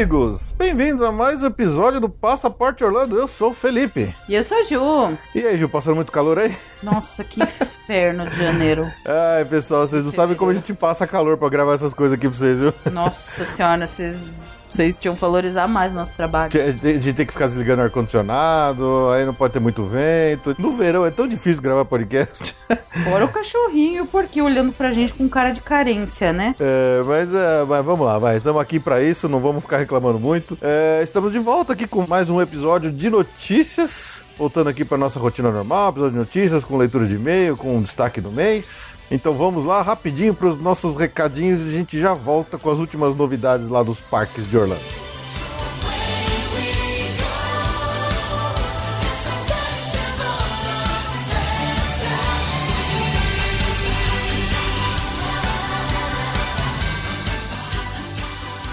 Amigos! Bem-vindos a mais um episódio do Passaporte Orlando. Eu sou o Felipe. E eu sou a Ju. E aí, Ju, passando muito calor aí? Nossa, que inferno de janeiro. Ai, pessoal, vocês não sabem como a gente passa calor pra gravar essas coisas aqui pra vocês, viu? Nossa senhora, vocês vocês tinham que valorizar mais o nosso trabalho. A gente tem que ficar desligando ar-condicionado, aí não pode ter muito vento. No verão é tão difícil gravar podcast. Fora o cachorrinho e o porquinho olhando pra gente com cara de carência, né? É, mas, é, mas vamos lá, vai. Estamos aqui para isso, não vamos ficar reclamando muito. É, estamos de volta aqui com mais um episódio de notícias. Voltando aqui para nossa rotina normal, episódio de notícias, com leitura de e-mail, com um destaque do mês. Então vamos lá rapidinho para os nossos recadinhos e a gente já volta com as últimas novidades lá dos parques de Orlando.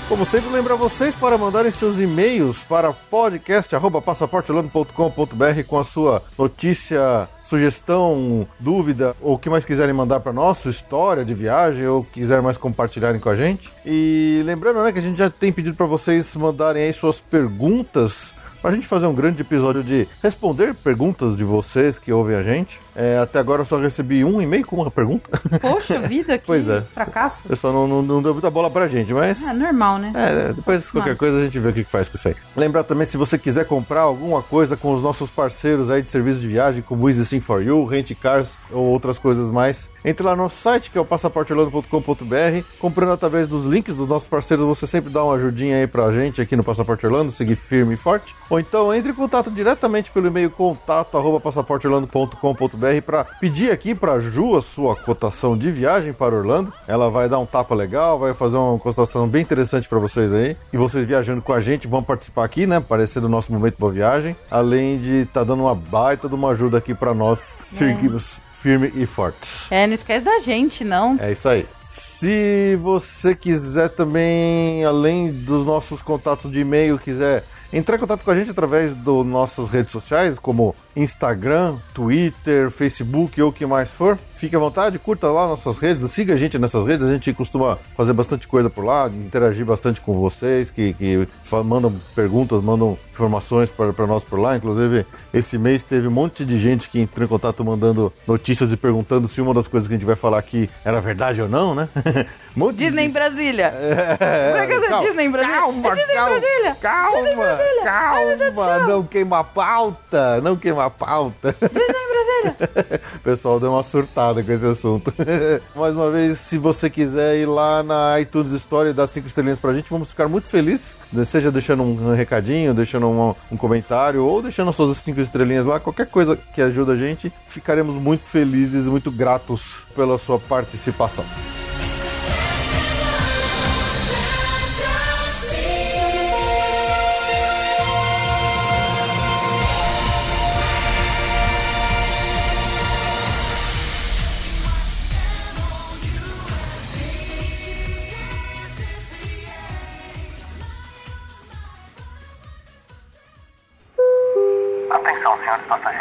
Como sempre, lembrar vocês para mandarem seus e-mails para podcast.passaporteorlando.com.br com a sua notícia sugestão, dúvida ou o que mais quiserem mandar para nós, história de viagem ou quiser mais compartilharem com a gente. E lembrando, né, que a gente já tem pedido para vocês mandarem aí suas perguntas para a gente fazer um grande episódio de responder perguntas de vocês que ouvem a gente. É, até agora eu só recebi um e-mail com uma pergunta. Poxa vida, que pois é. fracasso. O pessoal não, não, não, deu muita bola pra gente, mas. É normal, né? É, depois qualquer coisa a gente vê o que faz com isso aí. Lembrar também, se você quiser comprar alguma coisa com os nossos parceiros aí de serviço de viagem, como Easy Sim for You, Rent Cars ou outras coisas mais, entre lá no nosso site, que é o passaporteorlando.com.br. Comprando através dos links dos nossos parceiros, você sempre dá uma ajudinha aí pra gente aqui no Passaporte Orlando, seguir firme e forte. Ou então entre em contato diretamente pelo e-mail contato@passaporteorlando.com.br para pedir aqui para Ju a sua cotação de viagem para Orlando. Ela vai dar um tapa legal, vai fazer uma cotação bem interessante para vocês aí. E vocês viajando com a gente vão participar aqui, né? Parecer do nosso momento boa viagem, além de estar tá dando uma baita de uma ajuda aqui para nós. É. Seguimos firme e fortes. É, não esquece da gente, não. É isso aí. Se você quiser também, além dos nossos contatos de e-mail, quiser entrar em contato com a gente através das nossas redes sociais, como Instagram, Twitter, Facebook ou o que mais for. Fique à vontade, curta lá nossas redes, siga a gente nessas redes, a gente costuma fazer bastante coisa por lá, interagir bastante com vocês, que, que mandam perguntas, mandam informações para nós por lá. Inclusive, esse mês teve um monte de gente que entrou em contato mandando notícias e perguntando se uma das coisas que a gente vai falar aqui era verdade ou não, né? Disney em Brasília! É, calma, Disney em Brasília! Calma, é Disney calma, Brasília! Calma, Disney Brasília! Calma, Ai, não queima a pauta! Não queima a pauta! Disney Brasília! o pessoal deu uma surtada com esse assunto. Mais uma vez, se você quiser ir lá na iTunes Story e dar cinco estrelinhas pra gente, vamos ficar muito felizes. Seja deixando um recadinho, deixando um, um comentário ou deixando suas cinco estrelinhas lá, qualquer coisa que ajuda a gente, ficaremos muito felizes e muito gratos pela sua participação. Aí,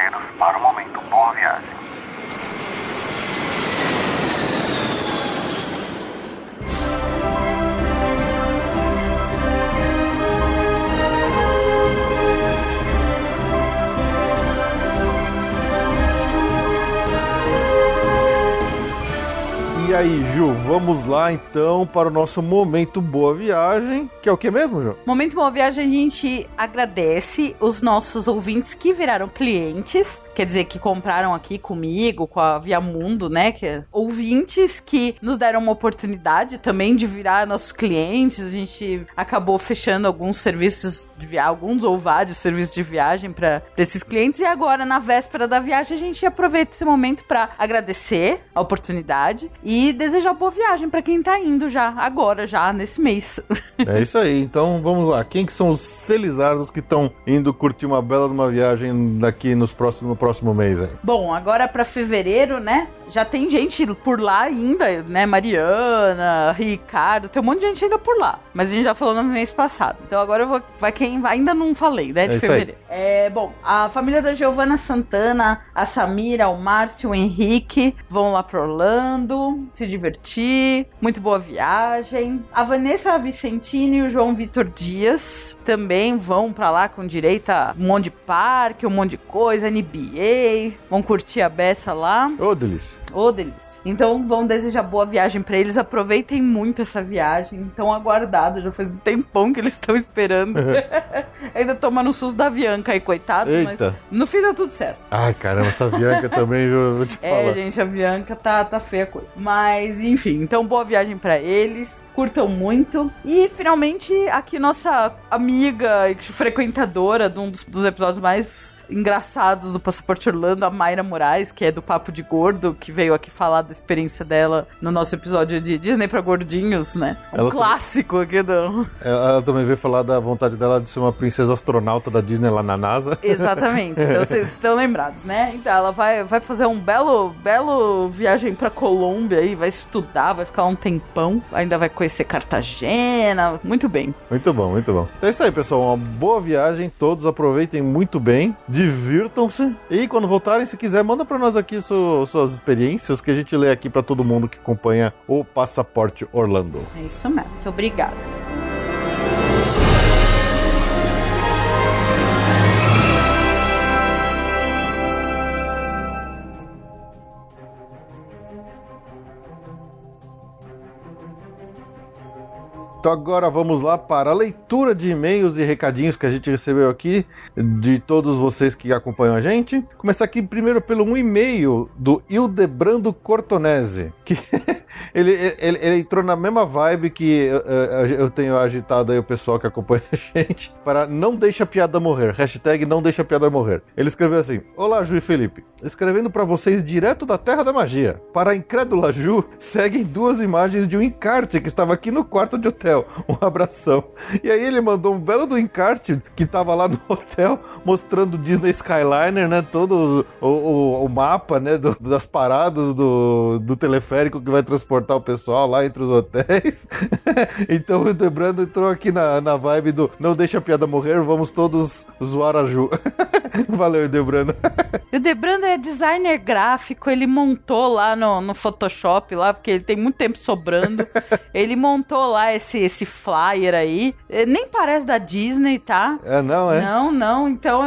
vamos lá então para o nosso momento boa viagem, que é o que mesmo, Ju? Momento boa viagem, a gente agradece os nossos ouvintes que viraram clientes quer dizer, que compraram aqui comigo, com a Via Mundo, né? Que é ouvintes que nos deram uma oportunidade também de virar nossos clientes. A gente acabou fechando alguns serviços de viagem, alguns ou vários serviços de viagem para esses clientes. E agora, na véspera da viagem, a gente aproveita esse momento para agradecer a oportunidade e desejar boa viagem para quem tá indo já, agora, já, nesse mês. É isso aí. Então vamos lá. Quem que são os felizardos que estão indo curtir uma bela uma viagem daqui nos próximos, próximo mês? Aí? Bom, agora para fevereiro, né? Já tem gente por lá ainda, né? Mariana, Ricardo, tem um monte de gente ainda por lá. Mas a gente já falou no mês passado. Então agora eu vou. Vai quem ainda não falei, né? De É fevereiro. É, bom, a família da Giovana Santana, a Samira, o Márcio, o Henrique vão lá pro Orlando se divertir. Muito boa viagem. A Vanessa Vicentini e o João Vitor Dias também vão pra lá com direito a um monte de parque, um monte de coisa, NBA. Vão curtir a beça lá. Ô, delícia. Ô, delícia. Então vão desejar boa viagem pra eles. Aproveitem muito essa viagem. Tão aguardada. Já faz um tempão que eles estão esperando. Ainda tomando susto da Bianca aí, coitados. Eita. Mas no fim deu tudo certo. Ai, caramba, essa Bianca também, eu vou te É, falar. gente, a Bianca tá, tá feia a coisa. Mas, enfim, então boa viagem pra eles. Curtam muito. E finalmente, aqui nossa amiga e frequentadora de um dos, dos episódios mais engraçados do Passaporte Orlando, a Mayra Moraes, que é do Papo de Gordo, que veio aqui falar da experiência dela no nosso episódio de Disney pra Gordinhos, né? Um Ela- clássico aqui do. Ela, ela também veio falar da vontade dela de ser uma princesa astronauta da Disney lá na NASA. Exatamente. Então vocês estão lembrados, né? Então ela vai, vai fazer um belo, belo viagem pra Colômbia aí, vai estudar, vai ficar um tempão, ainda vai conhecer Cartagena. Muito bem. Muito bom, muito bom. Então é isso aí, pessoal. Uma boa viagem. Todos aproveitem muito bem. Divirtam-se. E quando voltarem, se quiser, manda pra nós aqui su- suas experiências que a gente lê aqui pra todo mundo que acompanha o Passaporte Orlando. É isso mesmo. Muito obrigada. Então agora vamos lá para a leitura de e-mails e recadinhos que a gente recebeu aqui de todos vocês que acompanham a gente. Começar aqui primeiro pelo um e-mail do Ildebrando Cortonese, que ele, ele, ele entrou na mesma vibe que eh, eu tenho agitado aí o pessoal que acompanha a gente para não deixa a piada morrer. Hashtag não deixa a piada morrer. Ele escreveu assim: Olá, Ju e Felipe. Escrevendo para vocês direto da Terra da Magia. Para a incrédula Ju, seguem duas imagens de um encarte que estava aqui no quarto de hotel. Um abração. E aí ele mandou um belo do encarte que estava lá no hotel, mostrando o Disney Skyliner, né? Todo o, o, o mapa, né? do- das paradas do, do teleférico que vai transportar o pessoal lá entre os hotéis. então o Debrando entrou aqui na, na vibe do não deixa a piada morrer, vamos todos zoar a Ju. Valeu, Debrando. O Debrando é designer gráfico, ele montou lá no, no Photoshop, lá, porque ele tem muito tempo sobrando. ele montou lá esse, esse flyer aí. Eh, Nem parece da Disney, tá? É, não, é? Não, não, então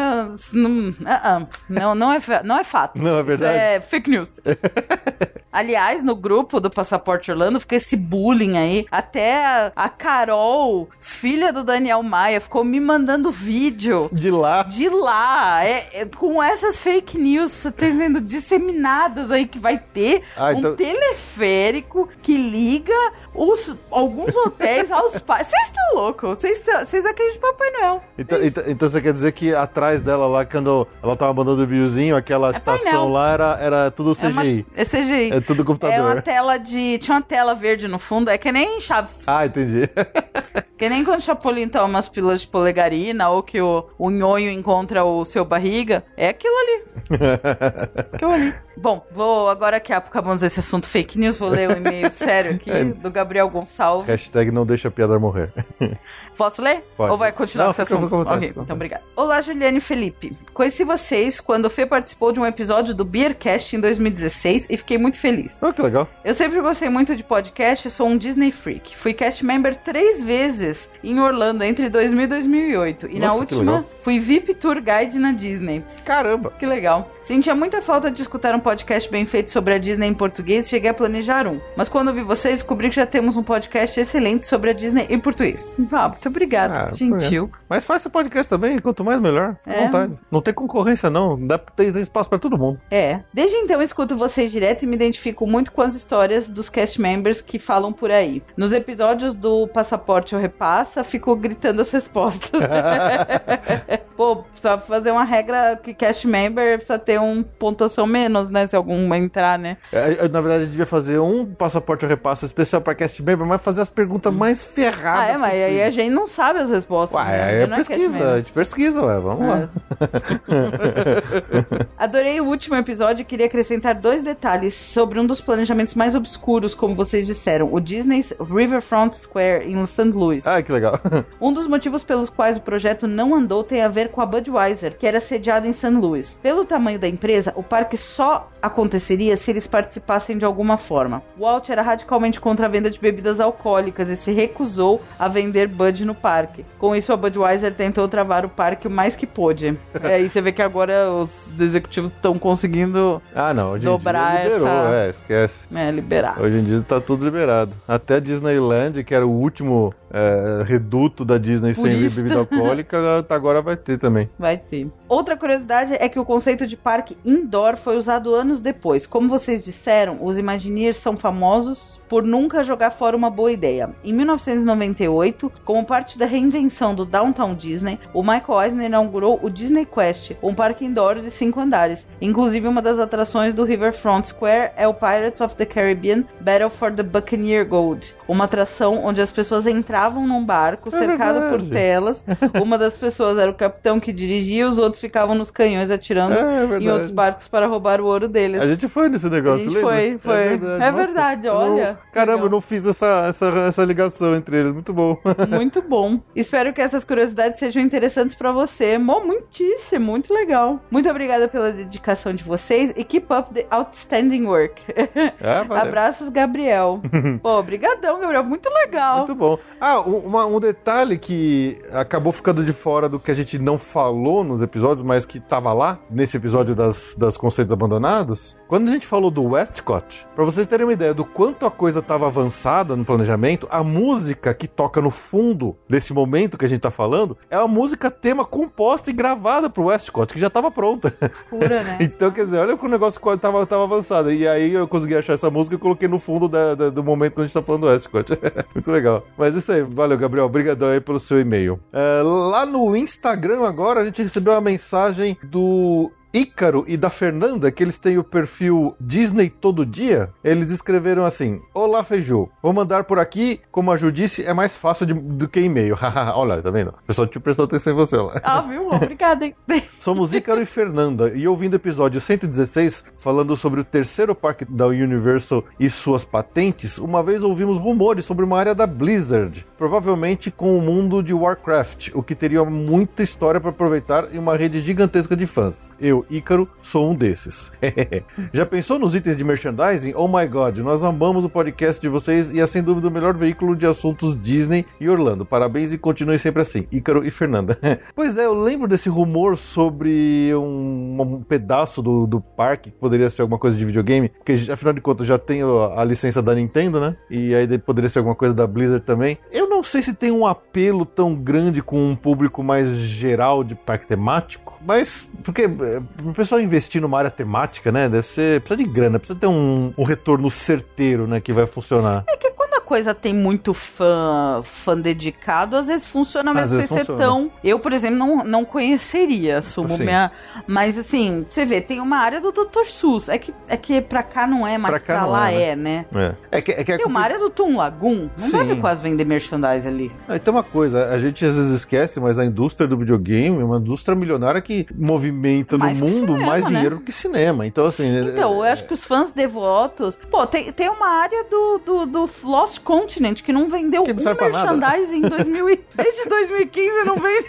não, ah, ah, não, não é, não é fato. Não, é verdade? Isso é fake news. Aliás, no grupo do Passaporte Orlando fica esse bullying aí. Até a, Carol, filha do Daniel Maia, ficou me mandando vídeo De lá. de lá, é, é, com essas fake news sendo disseminadas aí que vai ter Ah, então- um teleférico que liga os, alguns hotéis aos pais. Vocês estão loucos? Vocês acreditam em Papai Noel? Então, É então, então você quer dizer que atrás dela lá, quando ela tava mandando o videozinho, aquela estação painel. lá era, era tudo É, uma, CGI. é CGI. É tudo É computador. uma tela de. Tinha uma tela verde no fundo, é que nem Chaves. Ah, entendi. Que nem quando o Chapolin toma umas pílulas de polegarina ou que o, o nhonho encontra o seu barriga. É aquilo ali. aquilo ali. Bom, vou agora que acabamos esse assunto fake news, vou ler um e-mail sério aqui É. do Gabriel Gonçalves. Hashtag não deixa a piada morrer. Posso ler? Pode. Ou vai continuar Não, com esse assunto? vontade, ok, então obrigada. Olá, Juliane e Felipe. Conheci vocês quando o Fê participou de um episódio do Beercast em 2016 e fiquei muito feliz. Ah, que legal. Eu sempre gostei muito de podcast e sou um Disney freak. Fui cast member três vezes em Orlando entre 2000 e 2008. E na Nossa, que última, fui VIP Tour Guide na Disney. Caramba! Que legal. Sentia muita falta de escutar um podcast bem feito sobre a Disney em português e cheguei a planejar um. Mas quando vi vocês, descobri que já temos um podcast excelente sobre a Disney em português. Ah, muito obrigada. Ah, Gentil. Mas faz esse podcast também, quanto mais melhor. Fica à É. vontade. Não tem concorrência, não. Dá, tem, tem espaço pra todo mundo. É. Desde então eu escuto vocês direto e me identifico muito com as histórias dos cast members que falam por aí. Nos episódios do Passaporte ou Repassa, fico gritando as respostas. Pô, precisa fazer uma regra que cast member precisa ter um pontuação menos, né? Se algum entrar, né? É, Na verdade, gente devia fazer um passaporte ou repasso especial pra cast member, mas fazer as perguntas mais ferradas. Ah, é, mas aí a gente não sabe as respostas. Ué, né? é cast pesquisa, member. a gente pesquisa, ué, vamos lá. Adorei o último episódio e queria acrescentar dois detalhes sobre um dos planejamentos mais obscuros, como vocês disseram, o Disney's Riverfront Square em St. Louis. Ah, que legal. Um dos motivos pelos quais o projeto não andou tem a ver com a Budweiser, que era sediada em St. Louis. Pelo tamanho da empresa, o parque só aconteceria se eles participassem de alguma forma. Walt era radicalmente contra a venda de bebidas alcoólicas e se recusou a vender Bud no parque. Com isso, a Budweiser tentou travar o parque o mais que pôde. É, aí você vê que agora os executivos estão conseguindo Ah, não, hoje Dobrar em dia liberou, essa- é, esquece. né, liberar. Hoje em dia tá tudo liberado. Até a Disneyland, que era o último é, reduto da Disney sem Purista. bebida alcoólica, agora vai ter também. Vai ter. Outra curiosidade é que o conceito de parque indoor foi usado anos depois. Como vocês disseram, os Imagineers são famosos por nunca jogar fora uma boa ideia. Em 1998, como parte da reinvenção do Downtown Disney, o Michael Eisner inaugurou o Disney Quest, um parque indoor de cinco andares. Inclusive, uma das atrações do Riverfront Square é o Pirates of the Caribbean Battle for the Buccaneer Gold, uma atração onde as pessoas entravam num barco É cercado por verdade. telas. Uma das pessoas era o capitão que dirigia, os outros ficavam nos canhões atirando É, é verdade. em outros barcos para roubar o ouro deles. A gente foi nesse negócio, A gente lembra? foi, foi. É verdade, eu não- olha. caramba, Legal. eu não fiz essa, essa, essa ligação entre eles. Muito bom. Muito bom. Espero que essas curiosidades sejam interessantes pra você. Mo, muitíssimo, muito legal. Muito obrigada pela dedicação de vocês e keep up the outstanding work. É. Abraços, Gabriel. Pô, brigadão, Gabriel. Muito legal. Muito bom. Ah, um, uma- um detalhe que acabou ficando de fora do que a gente não falou nos episódios, mas que tava lá, nesse episódio das, das conceitos abandonados. Quando a gente falou do Westcott, pra vocês terem uma ideia do quanto a coisa tava avançada no planejamento, a música que toca no fundo desse momento que a gente tá falando é uma música tema composta e gravada pro Westcott, que já tava pronta. Pura, né? Então, quer dizer, olha que o negócio tava, tava avançado. E aí eu consegui achar essa música e coloquei no fundo da- da- do momento que a gente tá falando do Westcott. Muito legal. Mas isso aí, valeu, Gabriel. Obrigadão aí pelo seu e-mail. É, lá no Instagram agora, a gente recebeu uma mensagem do Ícaro e da Fernanda, que eles têm o perfil Disney Todo Dia, eles escreveram assim: Olá, Feijô. Vou mandar por aqui, como a Ju disse, é mais fácil de- do que e-mail. Olha, tá vendo? O pessoal te prestou atenção em você lá. Ah, viu? Obrigada, hein? Somos Ícaro e Fernanda, e ouvindo o episódio 116, falando sobre o terceiro parque da Universal e suas patentes, uma vez ouvimos rumores sobre uma área da Blizzard, provavelmente com o mundo de Warcraft, o que teria muita história para aproveitar e uma rede gigantesca de fãs. Eu, Ícaro, sou um desses. Já pensou nos itens de merchandising? Oh my god, nós amamos o podcast de vocês e é sem dúvida o melhor veículo de assuntos Disney e Orlando. Parabéns e continue sempre assim, Ícaro e Fernanda. pois é, eu lembro desse rumor sobre um, um pedaço do, do parque que poderia ser alguma coisa de videogame, porque afinal de contas já tenho a, licença da Nintendo, né? E aí poderia ser alguma coisa da Blizzard também. Eu não sei se tem um apelo tão grande com um público mais geral de parque temático, mas porque é, o pessoal investir numa área temática, né? Deve ser. Precisa de grana, precisa ter um, um retorno certeiro, né? Que vai funcionar. É que coisa tem muito fã, fã dedicado, às vezes funciona, mas Às vezes ser tão. Eu, por exemplo, não, não conheceria, assumo Sim. minha. Mas assim, você vê, tem uma área do Dr. Sus. É que, é que pra cá não é, mas Pra pra, lá é, é, né? É, é que, é que é Tem uma área do Tum Lagoon. Não Sim. deve quase vender merchandise ali. Ah, tem uma coisa, a gente às vezes esquece, mas a indústria do videogame é uma indústria milionária que movimenta Mais no mundo cinema, mais né? dinheiro que cinema. Então, assim. Então, eu é- acho que os fãs devotos. Pô, tem, tem uma área do, do, do Lost Continent que não vendeu Que não um merchandising em 2000 e- desde 2015 não vende.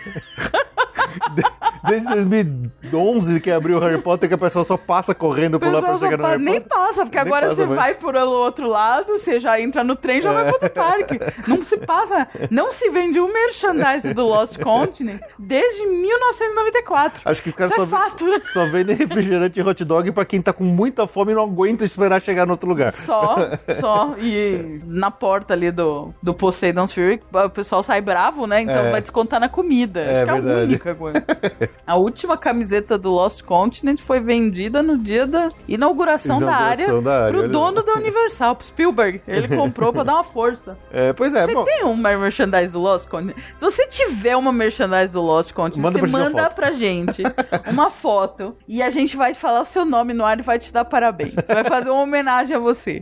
desde 2011 que abriu o Harry Potter que a pessoa só passa correndo por lá pra chegar no Harry nem Potter. passa, porque Nem agora passa você mais. vai por outro lado, você já entra no trem e já vai pro outro parque. Não se passa. Não se vende um merchandise do Lost Continent desde 1994. Acho que o cara Isso só, é fato, só vende refrigerante e hot dog pra quem tá com muita fome e não aguenta esperar chegar no outro lugar. Só, só. E na porta ali do, do Poseidon's Fury, o pessoal sai bravo, né? Então É. vai descontar na comida. É Acho que é a verdade. única coisa. A última camiseta do Lost Continent foi vendida no dia da inauguração, da área Inauguração da área, pro dono da Universal, pro Spielberg. Ele comprou pra dar uma força. É, pois é, Você bom. tem uma merchandise do Lost Continent? Se você tiver uma merchandise do Lost Continent, Manda você pra manda foto. pra gente uma foto e a gente vai falar o seu nome no ar e vai te dar parabéns. Vai fazer uma homenagem a você.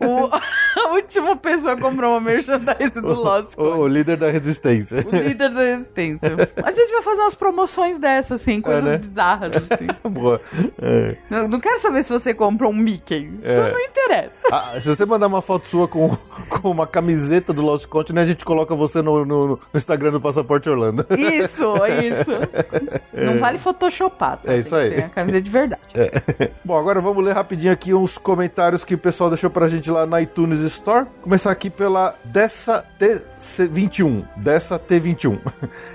O- a última pessoa comprou uma merchandise do Lost O, o líder da resistência. O líder da resistência. A gente vai fazer umas promoções dessas, assim, coisas né? bizarras, assim. Boa. É. Não, não quero saber se você comprou um Mickey. Isso É. não interessa. Ah, se você mandar uma foto sua com, com uma camiseta do Lost Continent, a gente coloca você no, no- no Instagram do Passaporte Orlando. Isso, isso. Não vale photoshopar, tá? É isso aí. a camisa de verdade. Bom, agora vamos ler rapidinho aqui uns comentários que o pessoal deixou pra gente lá na iTunes Store. Começar aqui pela Dessa T21. Dessa T21.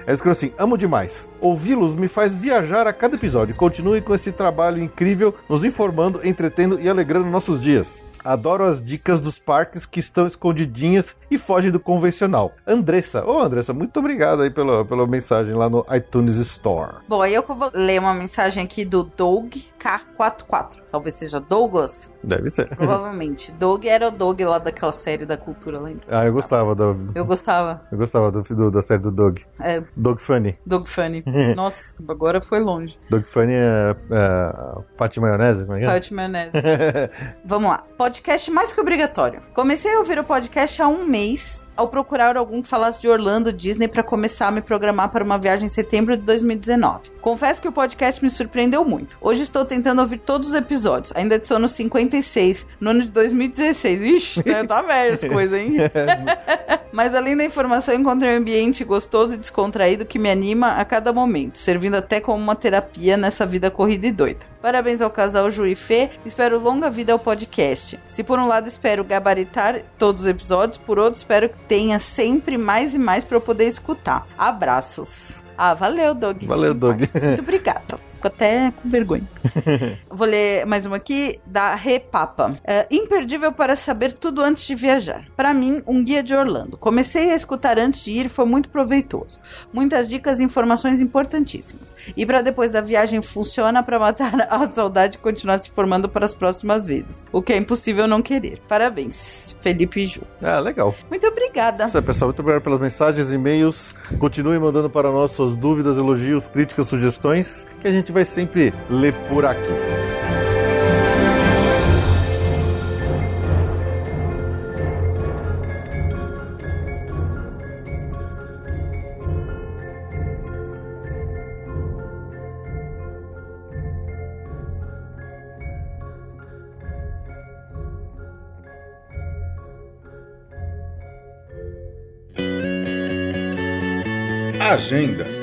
Ela escreveu assim: Amo demais. Ouvi-los me faz viajar a cada episódio. Continue com esse trabalho incrível, nos informando, entretendo e alegrando nossos dias. Adoro as dicas dos parques que estão escondidinhas e fogem do convencional. Andressa. Ô, Andressa, muito obrigado aí pela, pela mensagem lá no iTunes Store. Bom, aí eu vou ler uma mensagem aqui do Doug K44. Talvez seja Douglas. Deve ser. Provavelmente. Doug era o Doug lá daquela série da cultura, lembra? Ah, eu gostava da, Eu gostava. eu gostava do, do- da série do Doug. É, Doug Funny. Doug Funny. Nossa, agora foi longe. Doug Funny é, é Pati Maionese, como é que é? Pode maionese. Vamos lá. Podcast mais que obrigatório. Comecei a ouvir o podcast há um mês ao procurar algum que falasse de Orlando Disney para começar a me programar para uma viagem em setembro de 2019. Confesso que o podcast me surpreendeu muito. Hoje estou tentando ouvir todos os episódios. Ainda adiciono 56 no ano de 2016. Ixi, tá- tá velho as coisas, hein? Mas além da informação, encontrei um ambiente gostoso e descontraído que me anima a cada momento, servindo até como uma terapia nessa vida corrida e doida. Parabéns ao casal Ju e Fê, espero longa vida ao podcast. Se por um lado espero gabaritar todos os episódios, por outro espero que tenha sempre mais e mais para eu poder escutar. Abraços. Ah, valeu, Doug. Valeu, Doug. Muito obrigada. Fico até com vergonha. Vou ler mais uma aqui da Repapa. É, imperdível para saber tudo antes de viajar. Para mim, um guia de Orlando. Comecei a escutar antes de ir foi muito proveitoso. Muitas dicas e informações importantíssimas. E para depois da viagem funciona para matar a saudade e continuar se formando para as próximas vezes. O que é impossível não querer. Parabéns, Felipe e Ju. Ah, legal. Muito obrigada. Isso aí, pessoal. Muito obrigado pelas mensagens, e-mails. Continue mandando para nós suas dúvidas, elogios, críticas, sugestões, que a gente vai sempre ler por aqui. Agenda.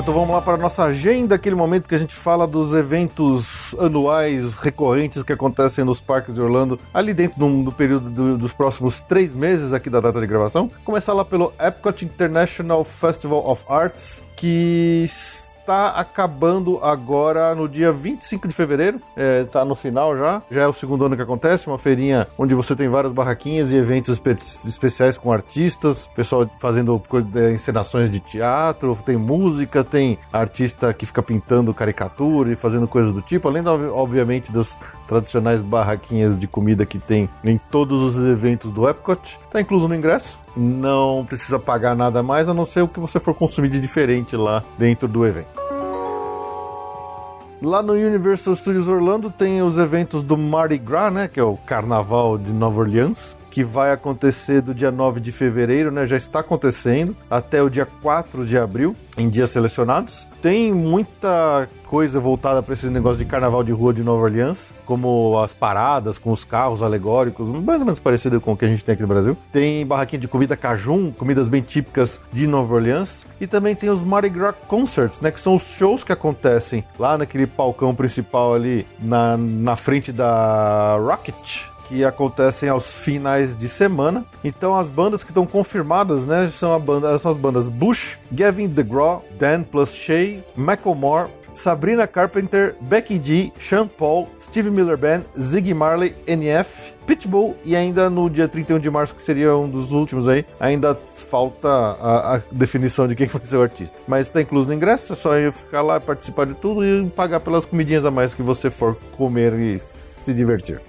Então vamos lá para a nossa agenda, aquele momento que a gente fala dos eventos anuais recorrentes que acontecem nos parques de Orlando, ali dentro do, do período do- dos próximos três meses aqui da data de gravação. Começar lá pelo Epcot International Festival of Arts, que está acabando agora no dia 25 de fevereiro, é, tá no final já, já é o segundo ano que acontece, uma feirinha onde você tem várias barraquinhas e eventos espe- especiais com artistas, pessoal fazendo é, encenações de teatro, tem música, tem artista que fica pintando caricatura e fazendo coisas do tipo, além, ob- obviamente, das tradicionais barraquinhas de comida que tem em todos os eventos do Epcot. Tá incluso no ingresso, não precisa pagar nada mais, a não ser o que você for consumir de diferente lá dentro do evento. Lá no Universal Studios Orlando tem os eventos do Mardi Gras, né, que é o carnaval de Nova Orleans, que vai acontecer do dia 9 de fevereiro, né? Já está acontecendo até o dia 4 de abril, em dias selecionados. Tem muita coisa voltada para esse negócio de carnaval de rua de Nova Orleans, como as paradas com os carros alegóricos, mais ou menos parecido com o que a gente tem aqui no Brasil. Tem barraquinha de comida cajun, comidas bem típicas de Nova Orleans. E também tem os Mardi Gras Concerts, né? Que são os shows que acontecem lá naquele palcão principal ali na, na frente da Rocket que acontecem aos finais de semana. Então as bandas que estão confirmadas, né, são, banda, são as bandas Bush, Gavin DeGraw, Dan plus Shay, Macklemore, Sabrina Carpenter, Becky G, Sean Paul, Steve Miller Band, Ziggy Marley, NF, Pitbull e ainda no dia 31 de março, que seria um dos últimos aí, ainda falta a, a definição de quem vai ser o artista. Mas está incluso no ingresso, é só ir ficar lá, participar de tudo e pagar pelas comidinhas a mais que você for comer e se divertir.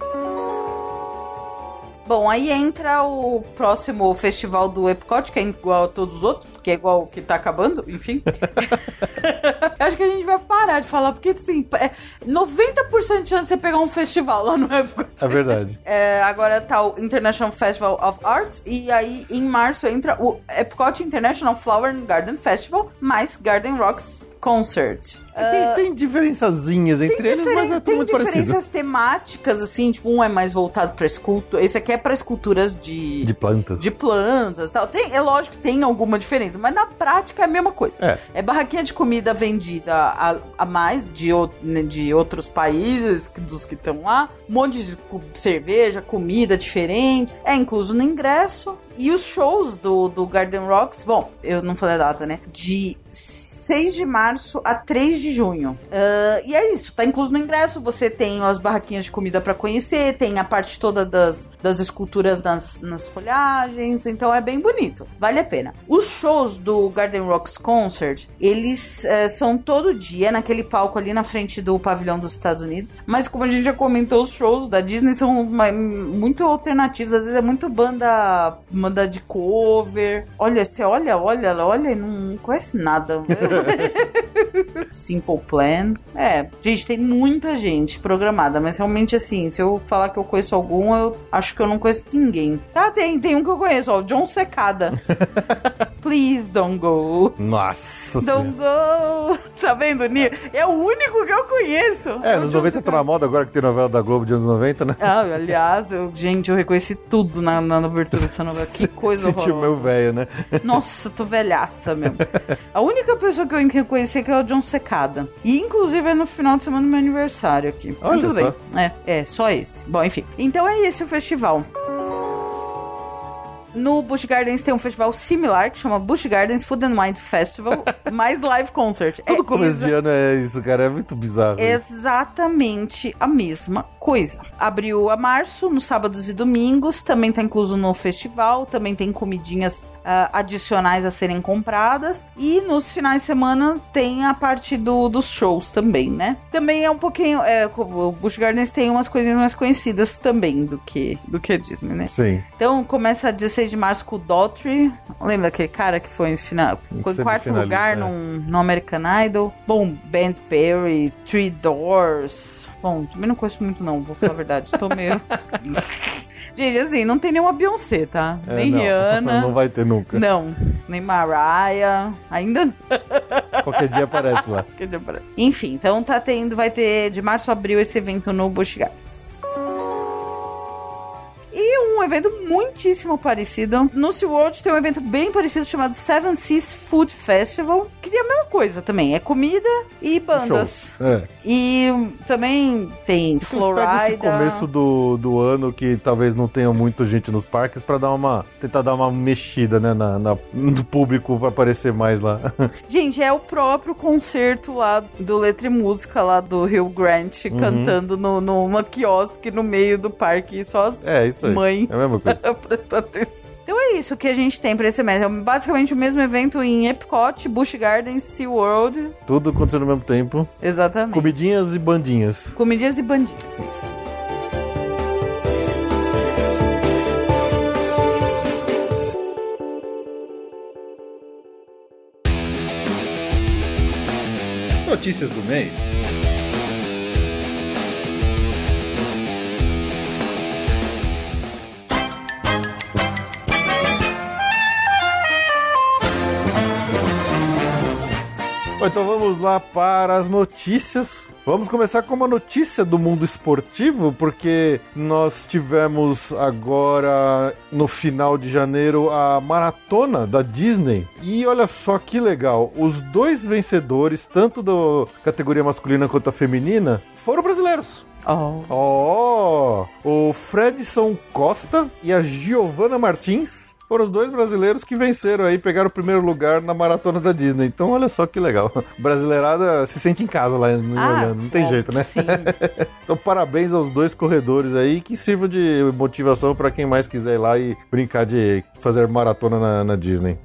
Bom, aí entra o próximo festival do Epcot, que é igual a todos os outros, que é igual o que tá acabando, enfim. Eu acho que a gente vai parar de falar, porque assim, é 90% de chance de você pegar um festival lá no Epcot. É verdade. É, agora tá o International Festival of Arts, e aí em março entra o Epcot International Flower and Garden Festival, mais Garden Rocks Concert. Tem, tem diferençazinhas entre eles, diferen- mas é tudo tem muito parecido. diferenças temáticas, assim, tipo, um é mais voltado pra escultura. Esse aqui é pra esculturas de. De plantas. de plantas tal. Tem, é lógico que tem alguma diferença, mas na prática é a mesma coisa. É. barraquinha de comida vendida a, a mais de, o- né, de outros países, que- dos que estão lá. Um monte de cerveja, comida diferente. É incluso no ingresso. E os shows do, do Garden Rocks, bom, eu não falei a data, né? De 6 de março a 3 de junho. Ah, e é isso, tá incluso no ingresso. Você tem as barraquinhas de comida pra conhecer, tem a parte toda das, das esculturas nas, nas folhagens, então é bem bonito, vale a pena. Os shows do Garden Rocks Concert, eles eh, são todo dia naquele palco ali na frente do pavilhão dos Estados Unidos, mas como a gente já comentou, os shows da Disney são uma- muito alternativos, às vezes é muito banda, banda de cover. Olha, você olha, olha, olha e não conhece nada. Simple Plan. É, gente, tem muita gente programada, mas realmente assim, se eu falar que eu conheço algum, eu acho que eu não conheço ninguém. Tá, tem, tem um que eu conheço, ó, o John Secada. Please don't go. Nossa Don't senhora. go. Tá vendo, Nil? É o único que eu conheço. É, nos John 90 tá na moda agora que tem novela da Globo de anos 90, né? Ah, aliás, eu, gente, eu reconheci tudo na, na abertura dessa novela. Que coisa Sentiu horrorosa. meu velho, né? Nossa, tô velhaça mesmo. A única pessoa que eu reconheci aqui é o John Secada. E inclusive é no final de semana do meu aniversário aqui. Mas Olha tudo só. bem. É, é, só esse. Bom, enfim. Então é esse o festival. No Busch Gardens tem um festival similar que chama Busch Gardens Food and Wine Festival, mais live concert. Todo é começo de ano é isso, cara. É muito bizarro. Exatamente a mesma coisa. Abriu a março, nos sábados e domingos, também tá incluso no festival, também tem comidinhas ah, adicionais a serem compradas. E nos finais de semana tem a parte do, dos shows também, né? Também é um pouquinho. É, o Busch Gardens tem umas coisinhas mais conhecidas também do que, do que a Disney, né? Sim. Então começa 16 de março com o Daughtry. Lembra aquele cara que foi em, final, foi em quarto lugar é. num, no American Idol? Bom, Ben Perry, Three Doors. Bom, também não conheço muito não, vou falar a verdade. Tô meio... Gente, assim, não tem nenhuma Beyoncé, tá? É, nem não, Rihanna. Não vai ter nunca. Não, nem Mariah. Ainda. Qualquer dia aparece lá. Enfim, então tá tendo, vai ter de março a abril esse evento no Busch Gardens. E um evento muitíssimo parecido. No SeaWorld tem um evento bem parecido chamado Seven Seas Food Festival, que tem a mesma coisa também. É comida e bandas. É. E também tem pegam esse Florida. começo do, do ano que talvez não tenha muita gente nos parques pra dar uma tentar dar uma mexida, né, na, na- no público pra aparecer mais lá. Gente, é o próprio concerto lá do Letra e Música lá do Rio Grant Uhum. cantando no, numa quiosque no meio do parque. Só as É, isso aí. mãe É a mesma coisa. Presta atenção. Então é isso que a gente tem pra esse mês. É basicamente o mesmo evento em Epcot, Busch Gardens, SeaWorld. Tudo acontecendo ao mesmo tempo. Exatamente. Comidinhas e bandinhas. Comidinhas e bandinhas. Isso. Notícias do mês. Então vamos lá para as notícias. Vamos começar com uma notícia do mundo esportivo, porque nós tivemos agora no final de janeiro a maratona da Disney. E olha só que legal, os dois vencedores, tanto da categoria masculina quanto a feminina, foram brasileiros. Oh. Oh, o Fredson Costa e a Giovana Martins foram os dois brasileiros que venceram aí, pegaram o primeiro lugar na maratona da Disney. Então, olha só que legal. Brasileirada se sente em casa lá em Ah, Orlando, não tem óbvio, jeito, né? Sim. Então, parabéns aos dois corredores aí, que sirva de motivação para quem mais quiser ir lá e brincar de fazer maratona na, na Disney.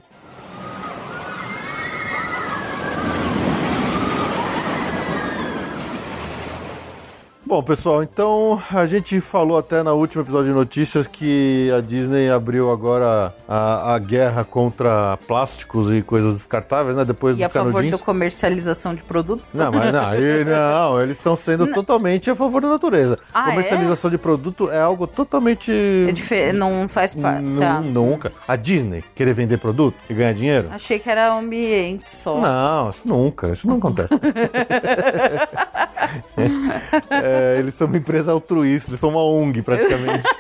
Bom, pessoal, então a gente falou até no último episódio de notícias que a Disney abriu agora a, a guerra contra plásticos e coisas descartáveis, né? Depois E a dos favor canudinhos. da comercialização de produtos? Não, mas não, aí não, eles estão sendo totalmente a favor da natureza. Ah, Comercialização de produto é algo totalmente. É dife- Não faz parte. Tá. Nunca. A Disney querer vender produto e ganhar dinheiro? Achei que era ambiente só. Não, isso nunca, isso não acontece. É, eles são uma empresa altruísta, eles são uma ONG praticamente.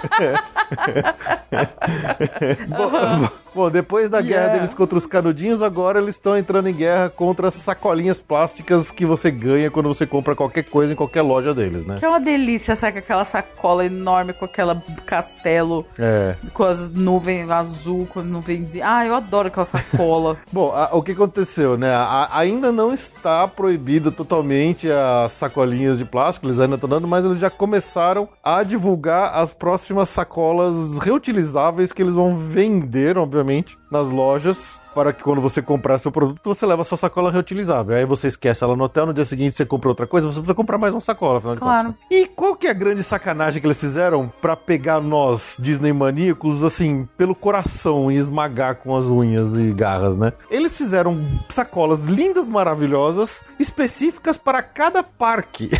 bom, bom, depois da guerra Yeah. deles contra os canudinhos, agora eles estão entrando em guerra contra as sacolinhas plásticas que você ganha quando você compra qualquer coisa em qualquer loja deles, né? Que é uma delícia, sabe? Aquela sacola enorme com aquela castelo, É. com as nuvens azul, com as nuvens. Ah, eu adoro aquela sacola. Bom, a- o que aconteceu, né? A- ainda não está proibido totalmente as sacolinhas de plástico, eles ainda estão dando, mas eles já começaram a divulgar as próximas sacolas reutilizáveis que eles vão vender, obviamente, nas lojas. Para que quando você comprar seu produto, você leva a sua sacola reutilizável. Aí você esquece ela no hotel, no dia seguinte você compra outra coisa, você precisa comprar mais uma sacola, afinal de Claro. contas. E qual que é a grande sacanagem que eles fizeram pra pegar nós, Disney maníacos, assim, pelo coração e esmagar com as unhas e garras, né? Eles fizeram sacolas lindas, maravilhosas, específicas para cada parque.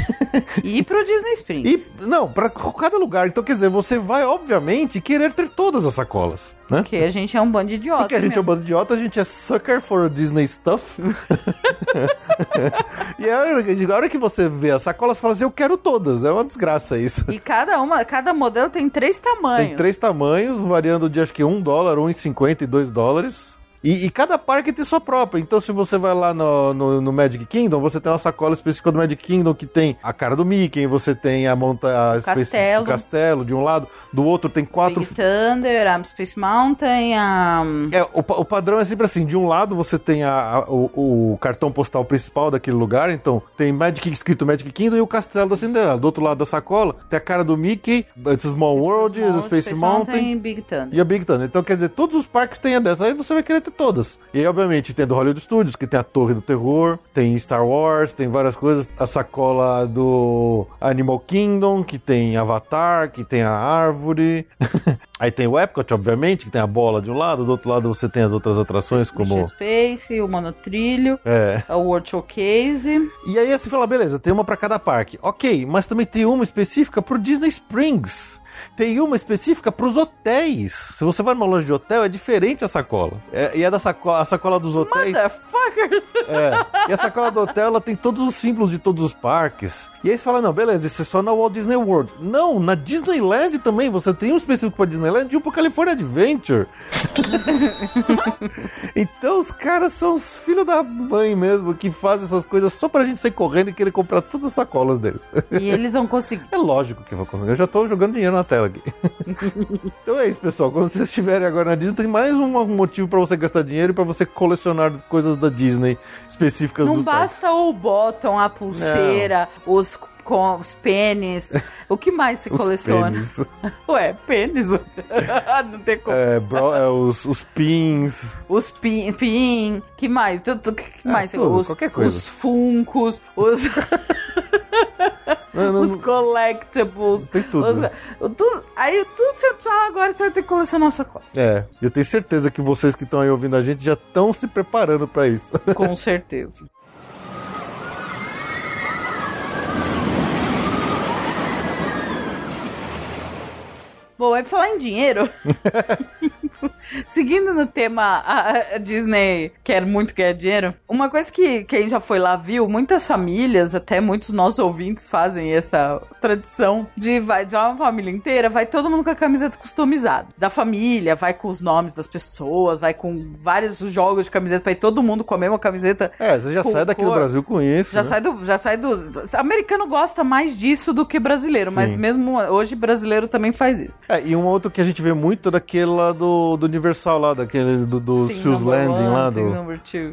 e pro Disney Springs. e, não, para cada lugar. Então, quer dizer, você vai, obviamente, querer ter todas as sacolas, né? Porque a gente é um bando de idiota. Porque a gente é um mesmo. bando de idiota, a gente é sucker for Disney stuff. e a hora, a hora que você vê as sacolas, você fala assim, eu quero todas. É uma desgraça isso. E cada uma, cada modelo tem três tamanhos. Tem três tamanhos, variando de acho que 1 dólar, 1,50 e 2 dólares. E, e cada parque tem sua própria. Então, se você vai lá no, no, no Magic Kingdom, você tem uma sacola específica do Magic Kingdom que tem a cara do Mickey, você tem a montanha, castelo. castelo de um lado, do outro tem quatro. Big Thunder, a Space Mountain, a. É, o, o padrão é sempre assim: de um lado você tem a- a- o, o cartão postal principal daquele lugar, então tem Magic escrito Magic Kingdom e o Castelo da Cinderela. Do outro lado da sacola tem a cara do Mickey, It's a Small World, Small a Space, Mountain. e Big Thunder. E a Big Thunder. Então, quer dizer, todos os parques têm a dessa. Aí você vai querer ter todas. E aí, obviamente, tem a do Hollywood Studios, que tem a Torre do Terror, tem Star Wars, tem várias coisas. A sacola do Animal Kingdom, que tem Avatar, que tem a árvore. aí tem o Epcot, obviamente, que tem a bola de um lado. Do outro lado você tem as outras atrações, como... Mission Space, o Monotrilho, É. a World Showcase. E aí você fala, beleza, tem uma pra cada parque. Ok, mas também tem uma específica pro Disney Springs. Tem uma específica pros hotéis. Se você vai numa loja de hotel, é diferente a sacola. É- e é da sacola, a sacola dos hotéis. Motherfuckers! É. E a sacola do hotel, ela tem todos os símbolos de todos os parques. E aí você fala, não, beleza, isso é só na Walt Disney World. Não, na Disneyland também. Você tem um específico pra Disneyland e um pro California Adventure. então os caras são os filhos da mãe mesmo, que fazem essas coisas só pra gente sair correndo e querer comprar todas as sacolas deles. e eles vão conseguir. É lógico que vou conseguir. Eu já tô jogando dinheiro na tela aqui. então é isso, pessoal. Quando vocês estiverem agora na Disney, tem mais um motivo pra você gastar dinheiro e pra você colecionar coisas da Disney específicas Não dos parques. basta o bottom, a pulseira, os, com, os pênis. O que mais se coleciona? pênis. Ué, pênis? Não tem como. É, bro- é, os, os pins. Os pin, pin, que mais? Tudo, que mais? É, tudo, os, qualquer coisa. Os funcos, os, Não, não, os collectibles. Tem tudo. os- o tudo- aí tudo você precisar agora você vai ter que colecionar sacola. É, eu tenho certeza que vocês que estão aí ouvindo a gente já estão se preparando pra isso. Com certeza. Bom, é pra falar em dinheiro. Seguindo no tema, a, a Disney quer muito ganhar dinheiro. Uma coisa que quem já foi lá viu, muitas famílias, até muitos nossos ouvintes fazem essa tradição de vai de uma família inteira, vai todo mundo com a camiseta customizada. Da família, vai com os nomes das pessoas, vai com vários jogos de camiseta pra ir todo mundo com a mesma camiseta. É, você já sai daqui cor. do Brasil com isso. Já né? sai do. Já sai do. Americano gosta mais disso do que brasileiro, mas Sim. mesmo hoje brasileiro também faz isso. É, e um outro que a gente vê muito é daquele lá do, do Universal lá, daqueles do, do Sim, Shoes Landing one, lá do.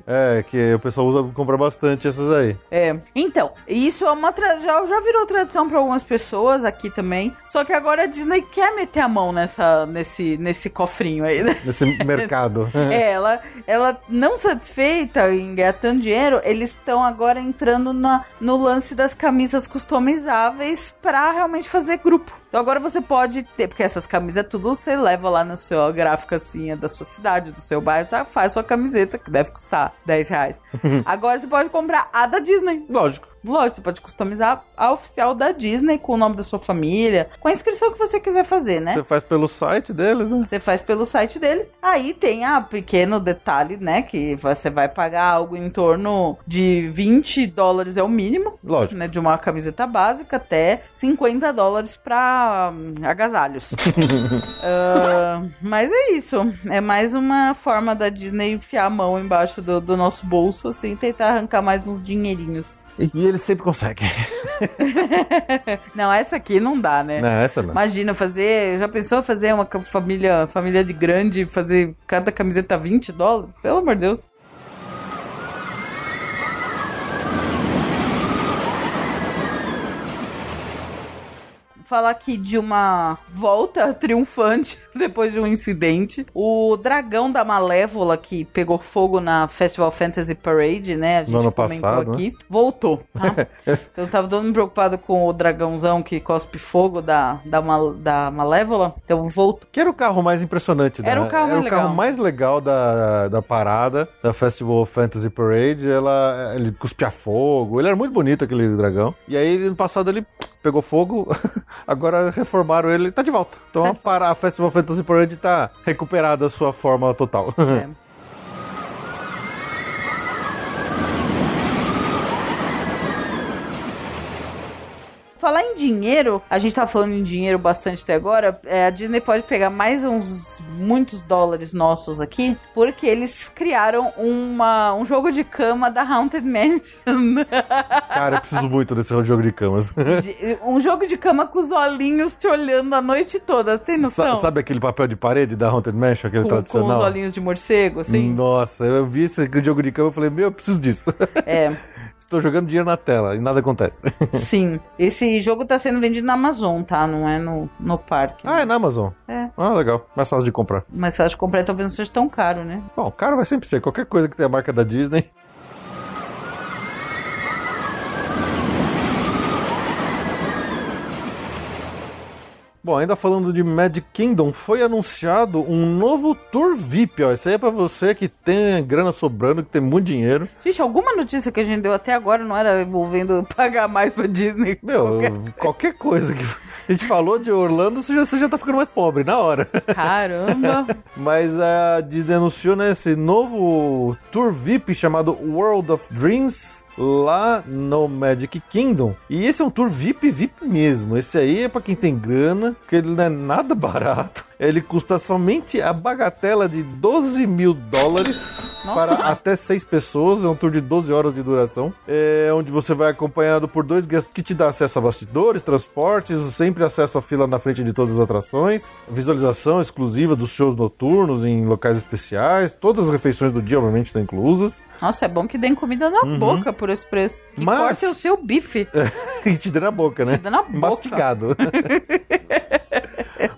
É, que o pessoal usa, compra bastante essas aí. É. Então, isso é uma tra- já, já virou tradição para algumas pessoas aqui também. Só que agora a Disney quer meter a mão nessa, nesse, nesse cofrinho aí, né? Nesse mercado. É, ela, ela não satisfeita em ganhar tanto dinheiro, eles estão agora entrando na, no lance das camisas customizáveis pra realmente fazer grupo. Então agora você pode ter, porque essas camisas tudo você leva lá seu gráfico assim, é da sua cidade, do seu bairro, já faz sua camiseta, que deve custar 10 reais. agora você pode comprar a da Disney. Lógico. Lógico, você pode customizar a oficial da Disney com o nome da sua família, com a inscrição que você quiser fazer, né? Você faz pelo site deles, né? Você faz pelo site deles. Aí tem a pequeno detalhe, né? Que você vai pagar algo em torno de 20 dólares é o mínimo. Lógico. Né, de uma camiseta básica até 50 dólares pra hum, agasalhos. Ah, mas é isso. É mais uma forma da Disney enfiar a mão embaixo do, do nosso bolso, assim, tentar arrancar mais uns dinheirinhos. E, e eles sempre conseguem. Não, essa aqui não dá, né? Não, essa não. Imagina fazer. Já pensou fazer uma família, família de grande, fazer cada camiseta 20 dólares? Pelo amor de Deus. Falar aqui de uma volta triunfante depois de um incidente. O dragão da Malévola que pegou fogo na Festival Fantasy Parade, né? A gente No ano passado, né? aqui. Voltou, tá? então eu tava todo mundo preocupado com o dragãozão que cospe fogo da, da, Mal- da Malévola. Então voltou. Que era o carro mais impressionante, né? Era o carro era o mais carro legal. mais legal da, da parada, da Festival Fantasy Parade. Ela, ele cuspia fogo. Ele era muito bonito, aquele dragão. E aí, no passado, ele pegou fogo. Agora reformaram ele. Tá de volta. Então, Tá a, para- a Festival Fantasy Parade tá recuperada a sua forma total. É. Falar em dinheiro, a gente tá falando em dinheiro bastante até agora. é, a Disney pode pegar mais uns muitos dólares nossos aqui, porque eles criaram uma, um jogo de cama da Haunted Mansion. Cara, eu preciso muito desse jogo de camas. Um jogo de cama com os olhinhos te olhando a noite toda. Tem noção? Sa- Sabe aquele papel de parede da Haunted Mansion, aquele com, com tradicional? os olhinhos de morcego, assim. Nossa, eu vi esse jogo de cama e falei, meu, eu preciso disso. É. Estou jogando dinheiro na tela e nada acontece. Sim. Esse jogo tá sendo vendido na Amazon, tá? Não é no, no parque. ah, é na Amazon. É. Ah, legal. Mais fácil de comprar. Mas fácil de comprar talvez não seja tão caro, né? Bom, caro vai sempre ser. Qualquer coisa que tenha a marca da Disney. Bom, ainda falando de Magic Kingdom, foi anunciado um novo Tour VIP, ó. Isso aí é pra você que tem grana sobrando, que tem muito dinheiro. Gente, alguma notícia que a gente deu até agora não era envolvendo pagar mais pra Disney? Meu, Qualquer- qualquer coisa que a gente falou de Orlando, você já, você já tá ficando mais pobre, na hora. Caramba! Mas a Disney anunciou né, esse novo tour VIP chamado World of Dreams lá no Magic Kingdom. E esse é um tour VIP VIP mesmo. Esse aí é pra quem tem grana, porque ele não é nada barato. Ele custa somente a bagatela de 12 mil dólares para até seis pessoas. É um tour de 12 horas de duração. É onde você vai acompanhado por dois guias que te dá acesso a bastidores, transportes, sempre acesso à fila na frente de todas as atrações, visualização exclusiva dos shows noturnos em locais especiais. Todas as refeições do dia, obviamente, estão inclusas. Nossa, é bom que dêem comida na boca por esse preço. Que Mas- corte o seu bife. e te dê na boca, né? Te dê na boca. Mastigado.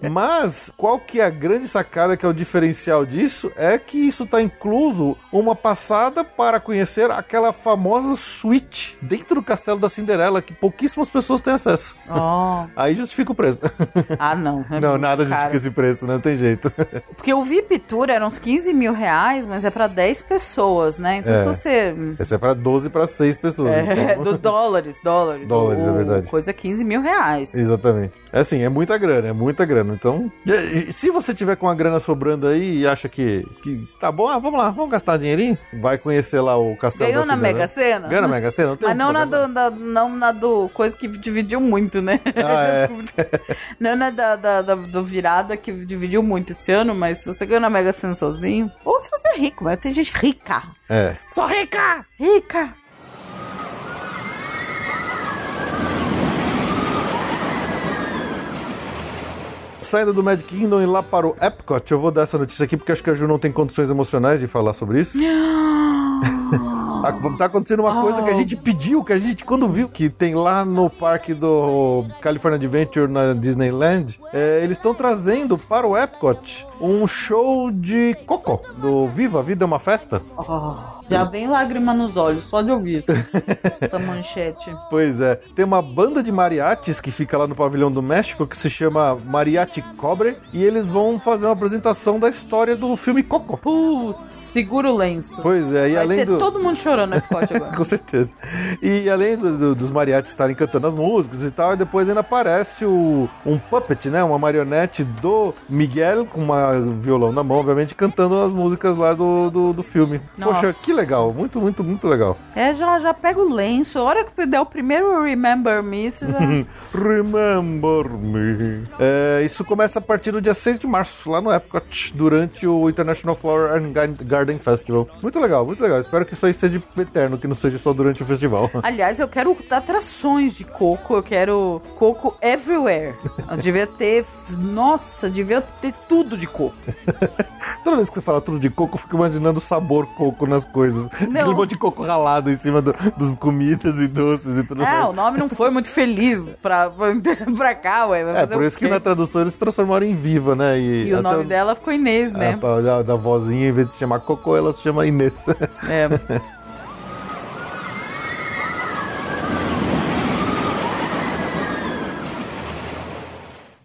Mas qual que é a grande sacada que é o diferencial disso? É que isso tá incluso uma passada para conhecer aquela famosa suíte dentro do castelo da Cinderela que pouquíssimas pessoas têm acesso. Oh. Aí justifica o preço. Ah, não. é não, nada justifica esse preço, não tem jeito. Porque o VIP Tour era uns 15 mil reais, mas é pra 10 pessoas, né? Então É. se você. Esse é para 12 para 6 pessoas. É, então- dos dólares, dólares. Dólares, é O- verdade. Coisa 15 mil reais. Exatamente. É assim, é muita grana, é muita grana. Então, e- e se você tiver com a grana sobrando aí e acha que, que tá bom, ah, vamos lá, vamos gastar dinheirinho, vai conhecer lá o Castelo Ganhou da na Cinderela. Mega Sena? Ganhou na Mega Sena? Não tem Mas não na, do, da- não na do coisa que dividiu muito, né? Ah, é. não na da, da, da- do virada que dividiu muito esse ano, mas se você ganhou na Mega Sena sozinho, ou se você é rico, mas tem gente rica. É. Sou rica! Rica! Saindo do Mad Kingdom e lá para o Epcot, eu vou dar essa notícia aqui porque acho que a Ju não tem condições emocionais de falar sobre isso. Tá- Tá acontecendo uma coisa que a gente pediu, que a gente, quando viu que tem lá no parque do California Adventure na Disneyland, é, eles estão trazendo para o Epcot um show de Coco, do Viva, a Vida é uma Festa. Oh, já vem lágrima nos olhos, só de ouvir isso. essa manchete. Pois é, tem uma banda de mariachis que fica lá no pavilhão do México que se chama Mariachi Cobre e eles vão fazer uma apresentação da história do filme Coco. Putz, segura o lenço. Pois é, e Vai além ter do. todo mundo chorando no agora. Com certeza. E além do- do- dos mariachis estarem cantando as músicas e tal, e depois ainda aparece o, um puppet, né? Uma marionete do Miguel, com uma violão na mão, obviamente, cantando as músicas lá do, do, do filme. Poxa, Nossa. que legal. Muito, muito, muito legal. É, já, já pega o lenço. A hora que der o primeiro Remember Me, você já... Remember me. É, isso começa a partir do dia 6 de março, lá no Epcot, durante o International Flower and Gar- Garden Festival. Muito legal, muito legal. Espero que isso aí seja eterno, que não seja só durante o festival. Aliás, eu quero atrações de coco, eu quero coco everywhere. Eu devia ter. Nossa, devia ter tudo de coco. Toda vez que você fala tudo de coco, eu fico imaginando o sabor coco nas coisas. Aquele monte de coco ralado em cima do- das comidas e doces e tudo É, mais. o nome não foi muito feliz pra, pra cá, ué. É, por o isso que na tradução eles transformaram em Viva, né? E o até nome dela ficou Inês, né? É, pra- da, da vozinha, em vez de se chamar Cocô, ela se chama Inês. É.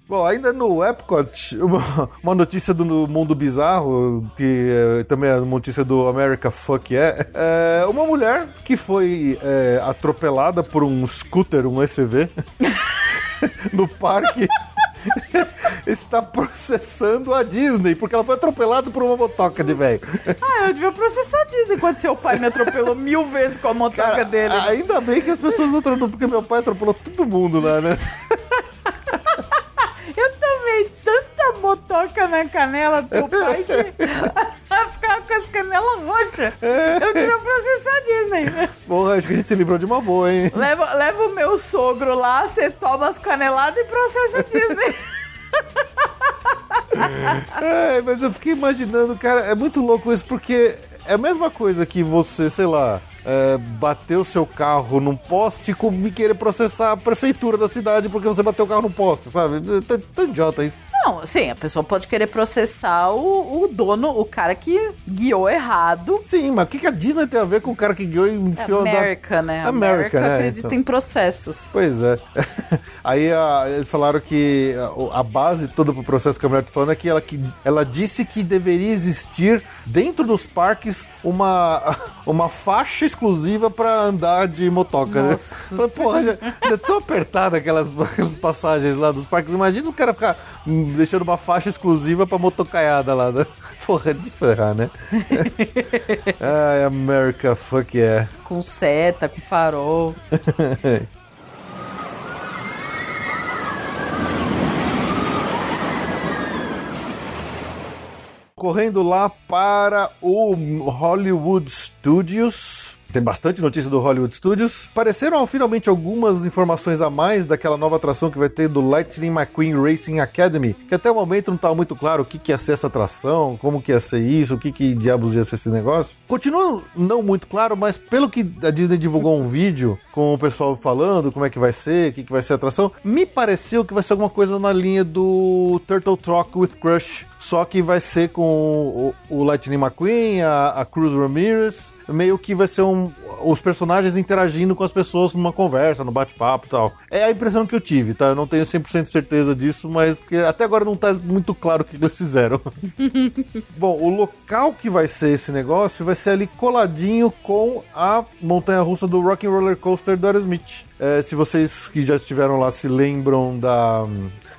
Bom, ainda no Epcot, uma, uma notícia do mundo bizarro, que é, também é notícia do America Fuck Yeah. É uma mulher que foi é, atropelada por um scooter, um SUV, no parque. está processando a Disney, porque ela foi atropelada por uma motoca de velho. Ah, eu devia processar a Disney quando seu pai me atropelou mil vezes com a motoca Cara, dele. ainda bem que as pessoas não atropelam, porque meu pai atropelou todo mundo lá, né? Eu tomei tanta motoca na canela do pai que vai ficar com as canelas roxas. Eu devia processar a Disney. Bom, acho que a gente se livrou de uma boa, hein? Leva, leva o meu sogro lá, você toma as caneladas e processa a Disney. É, mas eu fiquei imaginando, cara, é muito louco isso, porque é a mesma coisa que você, sei lá, é, bater o seu carro num poste com- me querer processar a prefeitura da cidade porque você bateu o carro num poste, sabe? É tão idiota isso. Não, sim, a pessoa pode querer processar o, o dono, o cara que guiou errado. Sim, mas o que, que a Disney tem a ver com o cara que guiou e enfiou América, né? América, né, acredita então. em processos. Pois é. Aí a- eles falaram que a, a base toda pro processo que a mulher tá falando é que ela, que ela disse que deveria existir dentro dos parques uma, uma faixa exclusiva pra andar de motoca. Né? Nossa. Falei, porra, já, já é tão apertada aquelas, aquelas passagens lá dos parques. Imagina o cara ficar deixando uma faixa exclusiva pra motocaiada lá. Né? Porra, é de ferrar, né? Ai, America, fuck yeah. Com seta, com farol. Correndo lá para o Hollywood Studios. Tem bastante notícia do Hollywood Studios. Apareceram finalmente algumas informações a mais daquela nova atração que vai ter do Lightning McQueen Racing Academy, que até o momento não estava muito claro o que, que ia ser essa atração, como que ia ser isso, o que, que diabos ia ser esse negócio. Continua não muito claro, mas pelo que a Disney divulgou um vídeo com o pessoal falando como é que vai ser, o que, que vai ser a atração, me pareceu que vai ser alguma coisa na linha do Turtle Talk with Crush. Só que vai ser com o, o Lightning McQueen, a, a Cruz Ramirez, meio que vai ser um, os personagens interagindo com as pessoas numa conversa, no bate-papo e tal. É a impressão que eu tive, tá? Eu não tenho 100% certeza disso, mas porque até agora não tá muito claro o que eles fizeram. Bom, o local que vai ser esse negócio vai ser ali coladinho com a montanha-russa do Rock and Roller Coaster do Aerosmith. É, se vocês que já estiveram lá se lembram da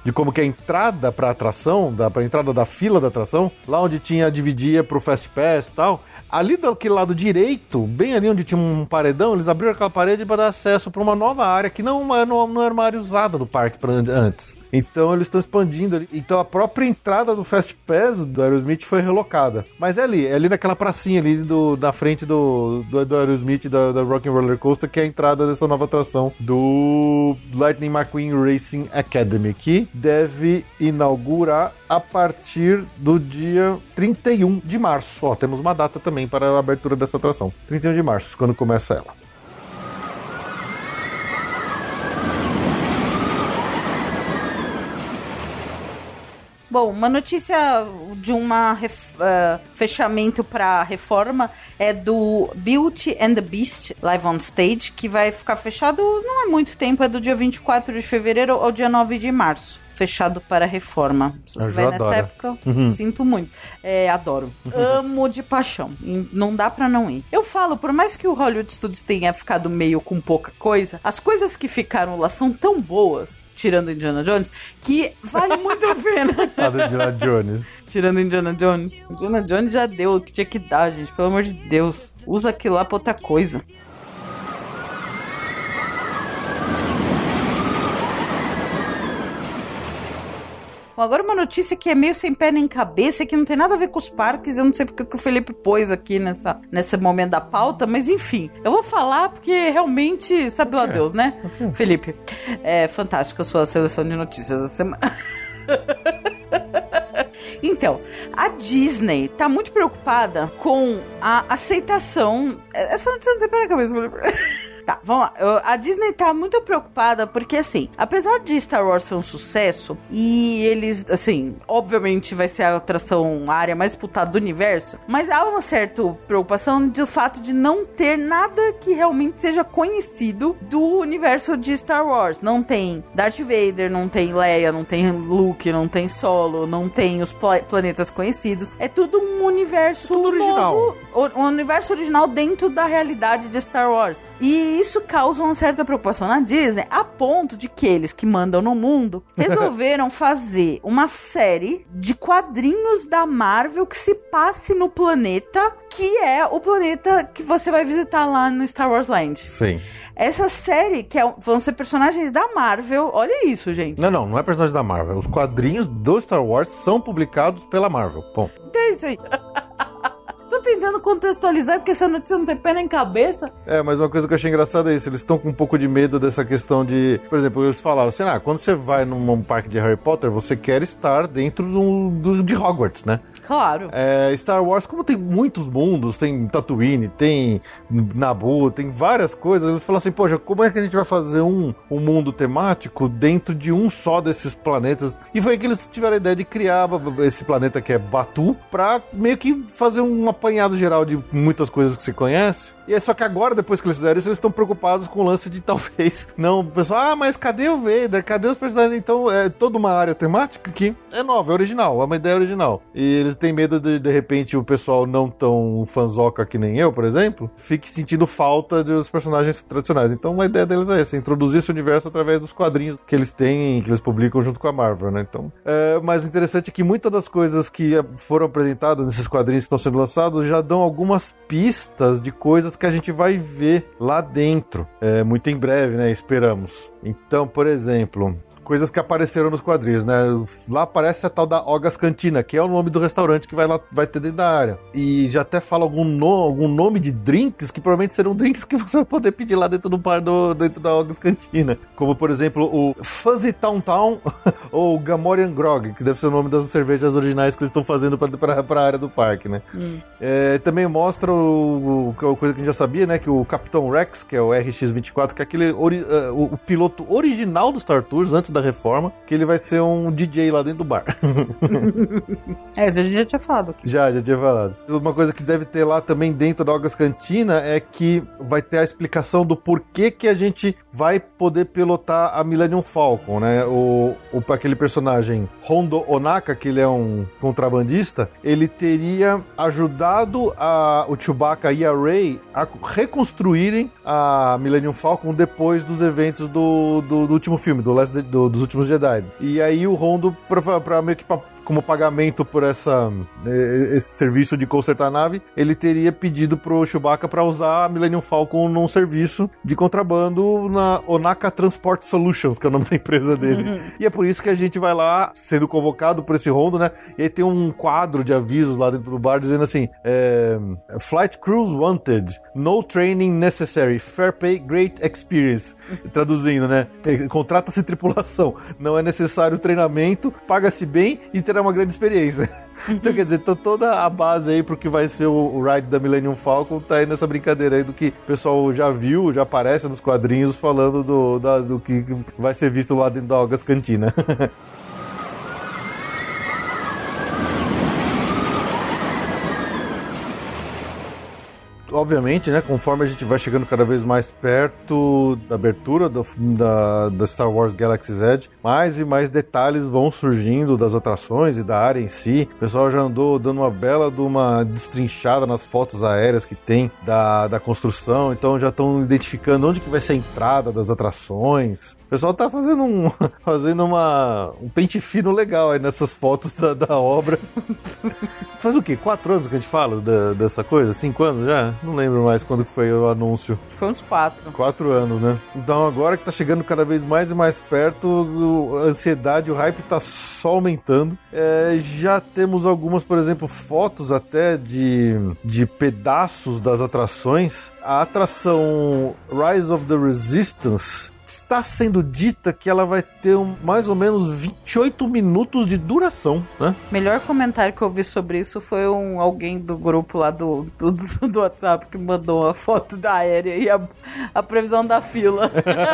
de como que a entrada pra atração, da, pra entrada da fila da atração, lá onde tinha, dividia pro Fast Pass e tal, ali daquele lado direito, bem ali onde tinha um paredão, eles abriram aquela parede para dar acesso para uma nova área que não, não, não era uma área usada do parque antes. Então eles estão expandindo ali. Então a própria entrada do Fast Pass do Aerosmith foi relocada. Mas é ali, é ali naquela pracinha ali do, da frente do, do, do Aerosmith, da, da Rock Roller Coaster, que é a entrada dessa nova atração do Lightning McQueen Racing Academy, que deve inaugurar a partir do dia 31 de março. Ó, temos uma data também para a abertura dessa atração. 31 de março, quando começa ela. Bom, uma notícia de um uh, fechamento para reforma é do Beauty and the Beast Live on Stage, que vai ficar fechado não é muito tempo, é do dia 24 de fevereiro ao dia 9 de março fechado para reforma. Se você vai nessa época, uhum. sinto muito. É, adoro. Amo de paixão. Não dá para não ir. Eu falo, por mais que o Hollywood Studios tenha ficado meio com pouca coisa, as coisas que ficaram lá são tão boas tirando Indiana Jones, que vale muito a pena. Tirando Indiana Jones. tirando Indiana Jones. Indiana Jones já deu o que tinha que dar, gente. Pelo amor de Deus. Usa aquilo lá pra outra coisa. Bom, agora uma notícia que é meio sem pé nem cabeça, que não tem nada a ver com os parques. Eu não sei porque que o Felipe pôs aqui nessa, nesse momento da pauta, mas enfim. Eu vou falar porque realmente, sabe lá Deus, né? Felipe, é fantástico a sua seleção de notícias da semana. Então, a Disney tá muito preocupada com a aceitação. Essa notícia não tem pé na cabeça. Tá, vamos lá. A Disney tá muito preocupada porque, assim, apesar de Star Wars ser um sucesso e eles, assim, obviamente vai ser a atração, a área mais disputada do universo, mas há uma certa preocupação do fato de não ter nada que realmente seja conhecido do universo de Star Wars. Não tem Darth Vader, não tem Leia, não tem Luke, não tem Solo, não tem os pla planetas conhecidos. É tudo um universo tudo original. Novo, um universo original dentro da realidade de Star Wars. E isso causa uma certa preocupação na Disney, a ponto de que eles que mandam no mundo resolveram fazer uma série de quadrinhos da Marvel que se passe no planeta que é o planeta que você vai visitar lá no Star Wars Land. Sim. Essa série, que é, vão ser personagens da Marvel, olha isso, gente. Não, não, não é personagem da Marvel. Os quadrinhos do Star Wars são publicados pela Marvel. Bom. Então é isso aí. Tô tentando contextualizar porque essa notícia não tem pé nem cabeça. É, mas uma coisa que eu achei engraçada é isso. Eles estão com um pouco de medo dessa questão de. Por exemplo, eles falaram assim: ah, quando você vai num parque de Harry Potter, você quer estar dentro do, do de Hogwarts, né? Claro. É, Star Wars, como tem muitos mundos, tem Tatooine, tem Naboo, tem várias coisas, eles falam assim, poxa, como é que a gente vai fazer um, um mundo temático dentro de um só desses planetas? E foi que eles tiveram a ideia de criar esse planeta que é Batu, pra meio que fazer um apanhado geral de muitas coisas que você conhece. E é só que agora, depois que eles fizeram isso, eles estão preocupados com o lance de talvez não. O pessoal, ah, mas cadê o Vader? Cadê os personagens? Então, é toda uma área temática que é nova, é original, é uma ideia original. E eles têm medo de, de repente, o pessoal não tão fanzoca que nem eu, por exemplo, fique sentindo falta dos personagens tradicionais. Então, a ideia deles é essa: introduzir esse universo através dos quadrinhos que eles têm, que eles publicam junto com a Marvel, né? Então, é, mas interessante é que muitas das coisas que foram apresentadas nesses quadrinhos que estão sendo lançados já dão algumas pistas de coisas que a gente vai ver lá dentro, é, muito em breve, né? Esperamos. Então, por exemplo, coisas que apareceram nos quadrinhos, né? Lá aparece a tal da Ogas Cantina, que é o nome do restaurante que vai lá vai ter dentro da área. E já até fala algum, no, algum nome de drinks que provavelmente serão drinks que você vai poder pedir lá dentro do bar do, dentro da Ogas Cantina. Como por exemplo o Fuzzy Town Town ou Gamorian Grog, que deve ser o nome das cervejas originais que eles estão fazendo para a área do parque, né? Hum. É, também mostra o, o, coisa que a gente já sabia, né? Que o Capitão Rex, que é o RX-24, que é aquele ori, uh, o, o piloto original do Star Tours antes da reforma, que ele vai ser um DJ lá dentro do bar. é, isso a gente já tinha falado. Aqui. Já, já tinha falado. Uma coisa que deve ter lá também dentro da Ogas Cantina é que vai ter a explicação do porquê que a gente vai poder pilotar a Millennium Falcon, né? O, o aquele personagem Hondo Onaka, que ele é um contrabandista, ele teria ajudado a, o Chewbacca e a Rey a reconstruírem a Millennium Falcon depois dos eventos do, do, do último filme, do Last, do do- dos últimos Jedi. E aí o Rondo, pra, pra meio que pra- como pagamento por essa, eh, esse serviço de consertar a nave, ele teria pedido pro Chewbacca para usar a Millennium Falcon num serviço de contrabando na Onaka Transport Solutions, que é o nome da empresa dele. E é por isso que a gente vai lá, sendo convocado por esse rondo, né? E aí tem um quadro de avisos lá dentro do bar dizendo assim: é, Flight Crews Wanted, no training necessary, fair pay, great experience. Traduzindo, né? É, Contrata-se tripulação, não é necessário treinamento, paga-se bem e terá uma grande experiência. então, quer dizer, toda a base aí pro que vai ser o, ride da Millennium Falcon tá aí nessa brincadeira aí do que o pessoal já viu, já aparece nos quadrinhos falando do, da- do que vai ser visto lá dentro da Algas Cantina. obviamente, né, conforme a gente vai chegando cada vez mais perto da abertura do, da, da Star Wars Galaxy's Edge, mais e mais detalhes vão surgindo das atrações e da área em si. O pessoal já andou dando uma bela de uma destrinchada nas fotos aéreas que tem da, da construção, então já estão identificando onde que vai ser a entrada das atrações. O pessoal tá fazendo um fazendo uma um pente fino legal aí nessas fotos da, da obra. Faz o quê? Quatro anos que a gente fala da- dessa coisa? Cinco anos já? Não lembro mais quando que foi o anúncio. Foi uns quatro. Quatro anos, né? Então agora que tá chegando cada vez mais e mais perto, a ansiedade, o hype tá só aumentando. É, já temos algumas, por exemplo, fotos até de, de pedaços das atrações. A atração Rise of the Resistance está sendo dita que ela vai ter um- mais ou menos 28 minutos de duração, né? Melhor comentário que eu vi sobre isso foi um alguém do grupo lá do, do, do WhatsApp que mandou a foto da aérea e a, a previsão da fila.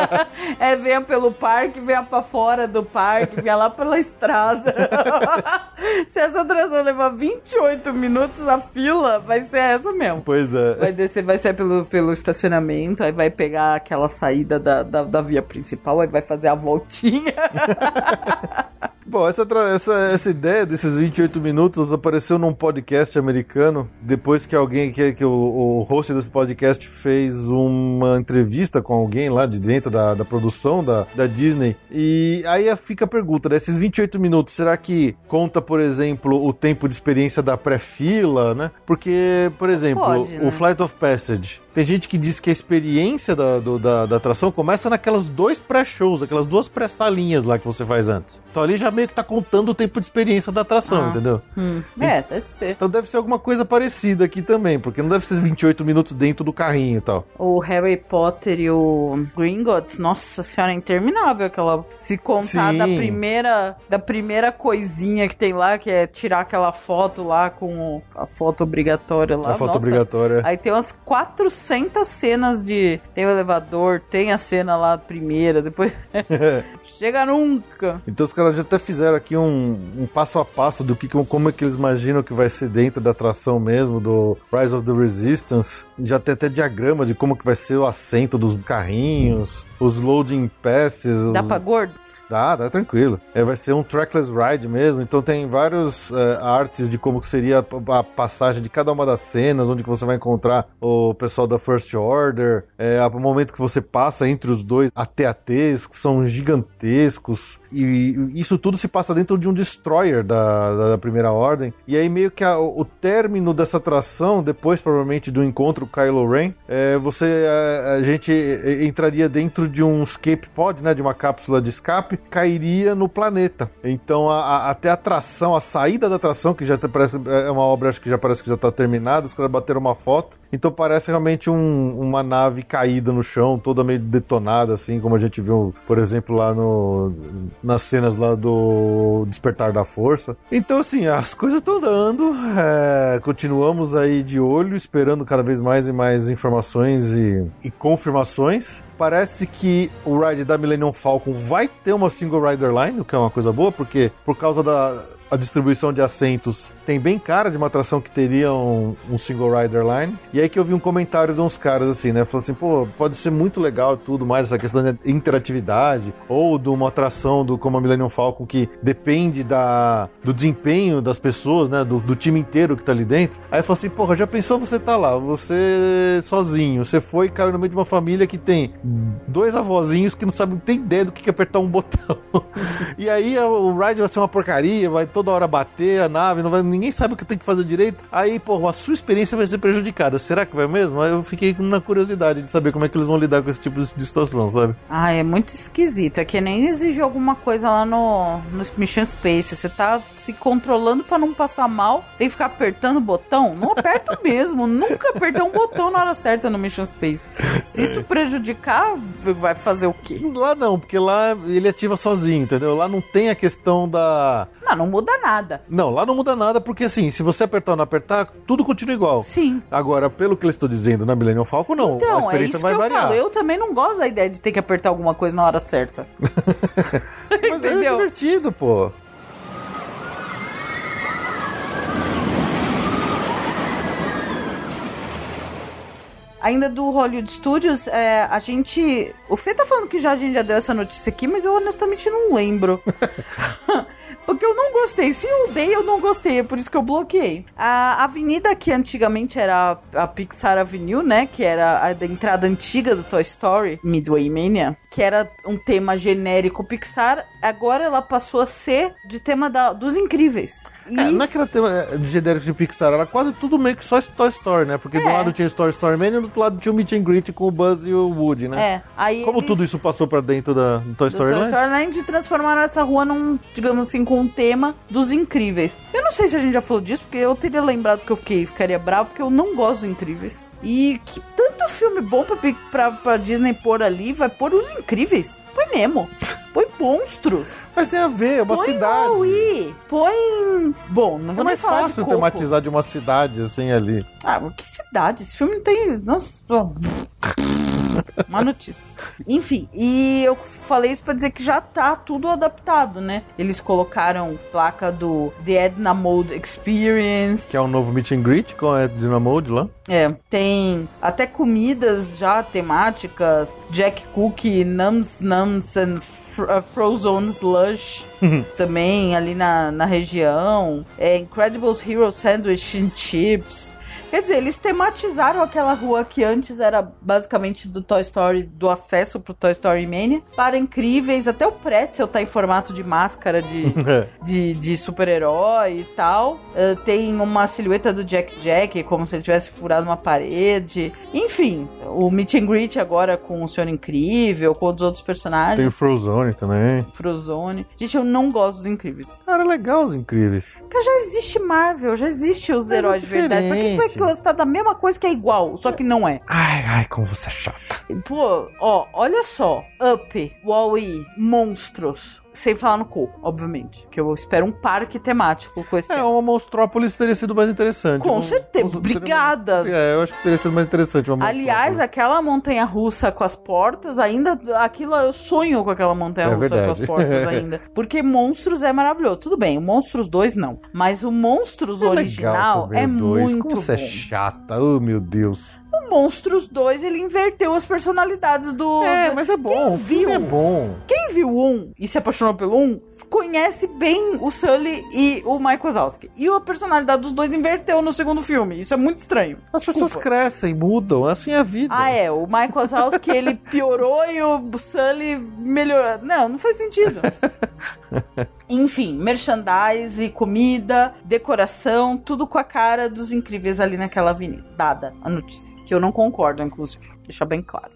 é, venha pelo parque, venha pra fora do parque, venha lá pela estrada. Se essa atração levar 28 minutos, a fila vai ser essa mesmo. Pois é. Vai descer, vai ser pelo, pelo estacionamento, aí vai pegar aquela saída da, da, da via principal, aí vai fazer a voltinha. Bom, essa, essa, essa ideia desses 28 minutos apareceu num podcast americano, depois que alguém, que, que o, o host desse podcast fez uma entrevista com alguém lá de dentro da, da produção da, da Disney. E aí fica a pergunta, né? Esses 28 minutos, será que conta, por exemplo, o tempo de experiência da pré-fila, né? Porque, por exemplo, Pode, o né? Flight of Passage, tem gente que diz que a experiência da, do- da, da atração começa naquelas dois pré-shows, aquelas duas pré-salinhas lá que você faz antes. Então ali já meio que tá contando o tempo de experiência da atração, Ah. entendeu? Hum, é, deve ser. Então deve ser alguma coisa parecida aqui também, porque não deve ser 28 minutos dentro do carrinho e tal. O Harry Potter e o Gringotts, nossa senhora, é interminável aquela. Se contar Sim. da primeira, da primeira coisinha que tem lá, que é tirar aquela foto lá com o- a foto obrigatória lá. a foto nossa. obrigatória. Aí tem umas 400 cenas de. Tem o elevador, tem a cena lá primeira, depois. Chega nunca. Então os caras já até fizeram aqui um, um passo a passo do que como é que eles imaginam que vai ser dentro da atração mesmo do Rise of the Resistance. Já tem até diagrama de como que vai ser o assento dos carrinhos, os loading passes. Dá os... pra gordo? Dá, dá tranquilo. É, vai ser um trackless ride mesmo, então tem vários é, artes de como que seria a, a passagem de cada uma das cenas, onde que você vai encontrar o pessoal da First Order, é, o momento que você passa entre os dois AT-ATs, que são gigantescos, e isso tudo se passa dentro de um destroyer da, da, da Primeira Ordem, e aí meio que a- o término dessa atração, depois provavelmente do encontro Kylo Ren, é, você, a, a gente entraria dentro de um escape pod, né, de uma cápsula de escape, cairia no planeta. Então a- até a atração, a saída da atração, que já te- parece é uma obra acho que já parece que já está terminada, os caras bateram uma foto. Então parece realmente um- uma nave caída no chão, toda meio detonada, assim, como a gente viu, por exemplo, lá no nas cenas lá do Despertar da Força. Então assim, as coisas estão dando, é, continuamos aí de olho, esperando cada vez mais e mais informações e, e confirmações. Parece que o ride da Millennium Falcon vai ter uma single rider line, o que é uma coisa boa, porque por causa da a distribuição de assentos tem bem cara de uma atração que teria um, um single rider line. E aí que eu vi um comentário de uns caras assim, né? Falou assim, pô, pode ser muito legal tudo mais, essa questão da interatividade, ou de uma atração do como a Millennium Falcon que depende da, do desempenho das pessoas, né? Do, do time inteiro que tá ali dentro. Aí falei assim, porra, já pensou você tá lá, você sozinho, você foi e caiu no meio de uma família que tem dois avózinhos que não sabem, tem ideia do que é apertar um botão. e aí o ride vai ser uma porcaria, vai toda hora bater a nave, não vai, ninguém sabe o que tem que fazer direito. Aí, pô, a sua experiência vai ser prejudicada. Será que vai mesmo? Eu fiquei na curiosidade de saber como é que eles vão lidar com esse tipo de situação, sabe? Ah, é muito esquisito. É que nem exige alguma coisa lá no, no Mission Space. Você tá se controlando para não passar mal, tem que ficar apertando o botão. Não aperta mesmo. Nunca apertei um botão na hora certa no Mission Space. Se isso prejudicar, vai fazer o quê? Lá não, porque lá ele ativa sozinho, entendeu? Lá não tem a questão da. Não, não muda nada. Não, lá não muda nada, porque assim, se você apertar ou não apertar, tudo continua igual. Sim. Agora, pelo que eles estão dizendo na Millennium Falcon, não. Então, a experiência é isso vai que eu variar. falo. Eu também não gosto da ideia de ter que apertar alguma coisa na hora certa. Mas é divertido, pô. Ainda do Hollywood Studios, é, a gente. O Fê tá falando que já a gente já deu essa notícia aqui, mas eu honestamente não lembro. Porque eu não gostei. Se eu dei, eu não gostei. É por isso que eu bloqueei. A avenida que antigamente era a Pixar Avenue, né? Que era a da entrada antiga do Toy Story, Midway Mania. Que era um tema genérico Pixar. Agora ela passou a ser de tema da- dos incríveis. E... É, não é que ela tem é, de genérico de Pixar, era quase tudo meio que só Toy Story, né? Porque do É. lado tinha Story Story Man e do outro lado tinha o Meet and Greet com o Buzz e o Woody, né? É, aí Como eles- tudo isso passou pra dentro da do Toy do Story Toy Land? Story Land transformaram essa rua num, digamos assim, com um tema dos incríveis. Eu não sei se a gente já falou disso, porque eu teria lembrado que eu fiquei, ficaria bravo, porque eu não gosto dos incríveis. E que tanto filme bom pra, pra, pra Disney pôr ali, vai pôr os incríveis. Põe Nemo. Põe monstros. Mas tem a ver, é uma põe cidade. Wall-E. Põe. Bom, não É vou nem mais falar de fácil Coco. tematizar de uma cidade assim ali. Ah, que cidade? Esse filme não tem. Nossa. Uma notícia. Enfim, e eu falei isso pra dizer que já tá tudo adaptado, né? Eles colocaram placa do The Edna Mode Experience. Que é um novo Meet and Greet com a Edna Mode lá. É, tem até comidas já temáticas. Jack Cookie, Nums Nums and uh, Frozen Slush. também ali na, na região. É, Incredibles Hero Sandwich and Chips. Quer dizer, eles tematizaram aquela rua que antes era basicamente do Toy Story, do acesso pro Toy Story Mania, para incríveis. Até o Pretzel tá em formato de máscara de, de, de super-herói e tal. Eh, tem uma silhueta do Jack Jack, como se ele tivesse furado uma parede. Enfim, o Meet and Greet agora com o Senhor Incrível, com os outros Tem o personagens. Frozone também. Frozone. Gente, eu não gosto dos incríveis. Cara, legal os incríveis. Porque já existe Marvel, já existe os Mas é heróis de verdade. Pra que vai diferente. gostar da mesma coisa que é igual, só que não é? Ai, ai, como você é chata. Pô, ó, olha só. Up, Wall-E, Monstros. Sem falar no Coco, obviamente. Que eu espero um parque temático com esse É, tema. uma Monstrópolis teria sido mais interessante. Com Um- certeza. um- Obrigada. É, eu acho que teria sido mais interessante uma Aliás, aquela montanha russa com as portas, ainda. Aquilo eu sonho com aquela montanha É russa com as portas ainda. Porque Monstros é maravilhoso. Tudo bem, o Monstros 2 não. Mas o Monstros É original é dois. muito Como você é chata, oh meu Deus. O Monstros 2, ele inverteu as personalidades do. É, do- mas é bom, Quem o filme viu? é bom. Quem viu um e se apaixonou pelo um, conhece bem o Sully e o Mike Wazowski. E a personalidade dos dois inverteu no segundo filme. Isso é muito estranho. As pessoas Desculpa. crescem, mudam, assim é a vida. Ah, é. O Mike Wazowski, ele piorou e o Sully melhorou. Não, não faz sentido. Enfim, merchandise, comida, decoração, tudo com a cara dos incríveis ali naquela avenida. Dada a notícia. Que eu não concordo, inclusive. Deixar bem claro.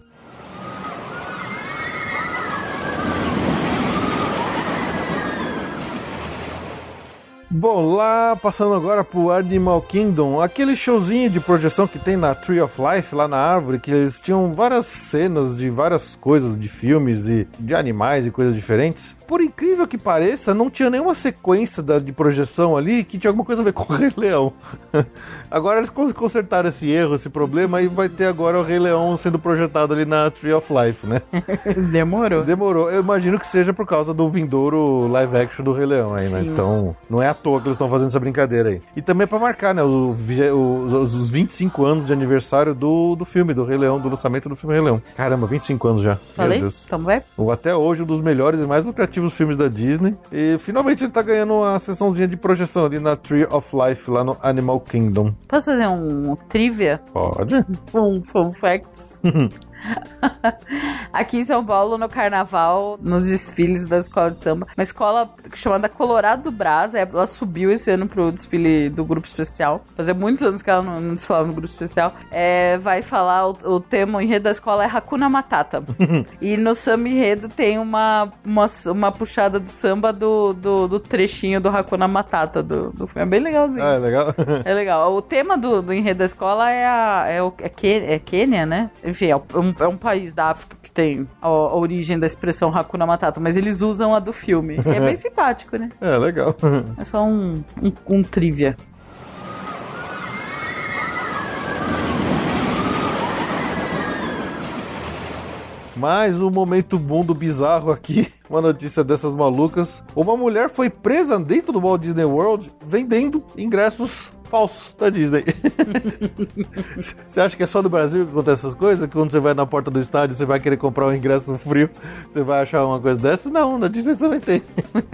Bom, lá passando agora pro Animal Kingdom, aquele showzinho de projeção que tem na Tree of Life, lá na árvore, que eles tinham várias cenas de várias coisas, de filmes e de animais e coisas diferentes. Por incrível que pareça, não tinha nenhuma sequência da- de projeção ali que tinha alguma coisa a ver com o Rei Leão. Agora eles cons- consertaram esse erro, esse problema, e vai ter agora o Rei Leão sendo projetado ali na Tree of Life, né? Demorou. Demorou. Eu imagino que seja por causa do vindouro live action do Rei Leão aí, né? Sim. Então, não é à toa que eles estão fazendo essa brincadeira aí. E também é pra marcar, né, o, o- os, os 25 anos de aniversário do, do filme, do Rei Leão, do lançamento do filme Rei Leão. Caramba, 25 anos já. Falei? Meu Deus. Então vai. O- Até hoje, um dos melhores e mais lucrativos filmes da Disney. E finalmente ele tá ganhando uma sessãozinha de projeção ali na Tree of Life, lá no Animal Kingdom. Posso fazer um trivia? Pode? Um fun facts? Aqui em São Paulo, no carnaval, nos desfiles da escola de samba, uma escola chamada Colorado do Brás, é, ela subiu esse ano pro desfile do grupo especial. Fazia muitos anos que ela não, não desfilava no grupo especial. É, vai falar, o, o tema, o enredo da escola é Hakuna Matata. e no samba enredo tem uma, uma, uma puxada do samba do, do, do trechinho do Hakuna Matata do, do. É bem legalzinho. Ah, é legal? É legal. O tema do, do enredo da escola é a, é, o, é, é Quênia, né? Enfim, é um, é um país da África que tem a, a origem da expressão Hakuna Matata, mas eles usam a do filme. E é bem simpático, né? é, legal. É só um, um, um trivia. Mais um momento mundo bizarro aqui. Uma notícia dessas malucas. Uma mulher foi presa dentro do Walt Disney World vendendo ingressos falsos da Disney. Você acha que é só no Brasil que acontece essas coisas? Que quando você vai na porta do estádio, você vai querer comprar um ingresso frio, você vai achar uma coisa dessa? Não, na Disney também tem.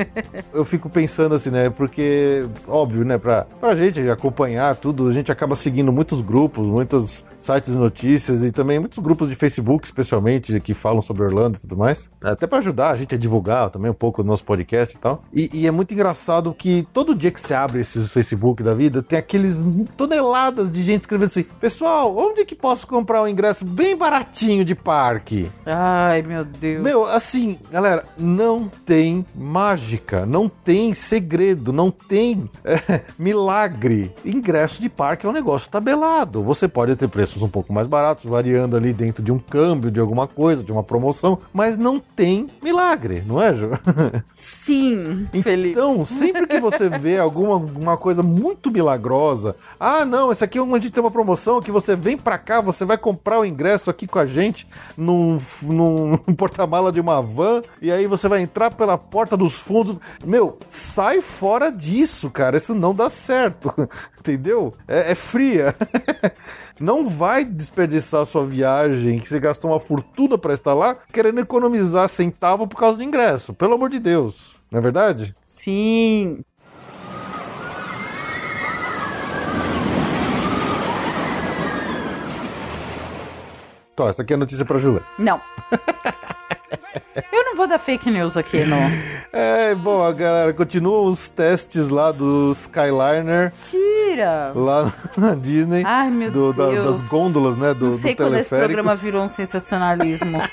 Eu fico pensando assim, né? Porque, óbvio, né? Pra, pra gente acompanhar tudo, a gente acaba seguindo muitos grupos, muitos sites de notícias e também muitos grupos de Facebook, especialmente, que falam sobre Orlando e tudo mais. Até pra ajudar a gente a divulgar também um pouco o nosso podcast e tal. E, e é muito engraçado que todo dia que você abre esses Facebook da vida, tem aqueles toneladas de gente escrevendo assim: Pessoal, onde que posso comprar um ingresso bem baratinho de parque? Ai, meu Deus. Meu, assim, galera, não tem mágica, não tem segredo, não tem é, milagre. Ingresso de parque é um negócio tabelado. Você pode ter preços um pouco mais baratos, variando ali dentro de um câmbio, de alguma coisa, de uma promoção, mas não tem milagre, não é, Ju? Sim, Felipe. Então, sempre que você vê alguma uma coisa muito milagrosa, ah, não, esse aqui é onde tem uma promoção que você vem pra cá, você vai comprar o ingresso aqui com a gente num, num porta-mala de uma van e aí você vai entrar pela porta dos fundos. Meu, sai fora disso, cara, isso não dá certo, entendeu? É, é fria. Não vai desperdiçar sua viagem, que você gastou uma fortuna pra estar lá, querendo economizar centavo por causa do ingresso. Pelo amor de Deus. Não é verdade? Sim. Então, essa aqui é notícia pra Julia. Não. Eu não vou dar fake news aqui, não. É, bom, a galera, continuam os testes lá do Skyliner, Tira! lá na Disney. Ai, meu do- da- Deus. das gôndolas, né, do, Não sei do quando esse programa virou um sensacionalismo.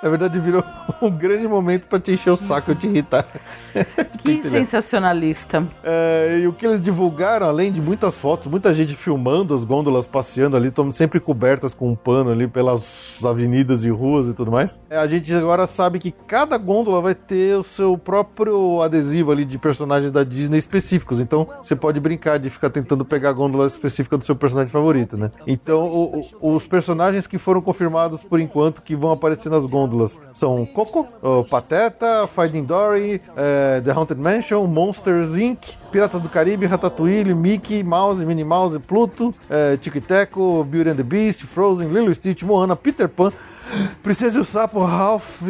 Na verdade, virou um grande momento pra te encher o saco e te irritar. que entendendo. sensacionalista. É, e o que eles divulgaram, além de muitas fotos, muita gente filmando as gôndolas passeando ali, estão sempre cobertas com um pano ali pelas avenidas e ruas e tudo mais. É, A gente agora sabe que cada gôndola vai ter o seu próprio adesivo ali de personagens da Disney específicos. Então você pode brincar de ficar tentando pegar a gôndola específica do seu personagem favorito, né? Então o- o- os personagens que foram confirmados por enquanto que vão aparecer nas gôndolas são Coco, Pateta, Finding Dory, é, The Haunted Mansion, Monsters Inc., Piratas do Caribe, Ratatouille, Mickey, Mouse, Minnie Mouse, Pluto, é, Tico e Teco, Beauty and the Beast, Frozen, Lilo Stitch, Moana, Peter Pan, Princesa e o Sapo, Ralph,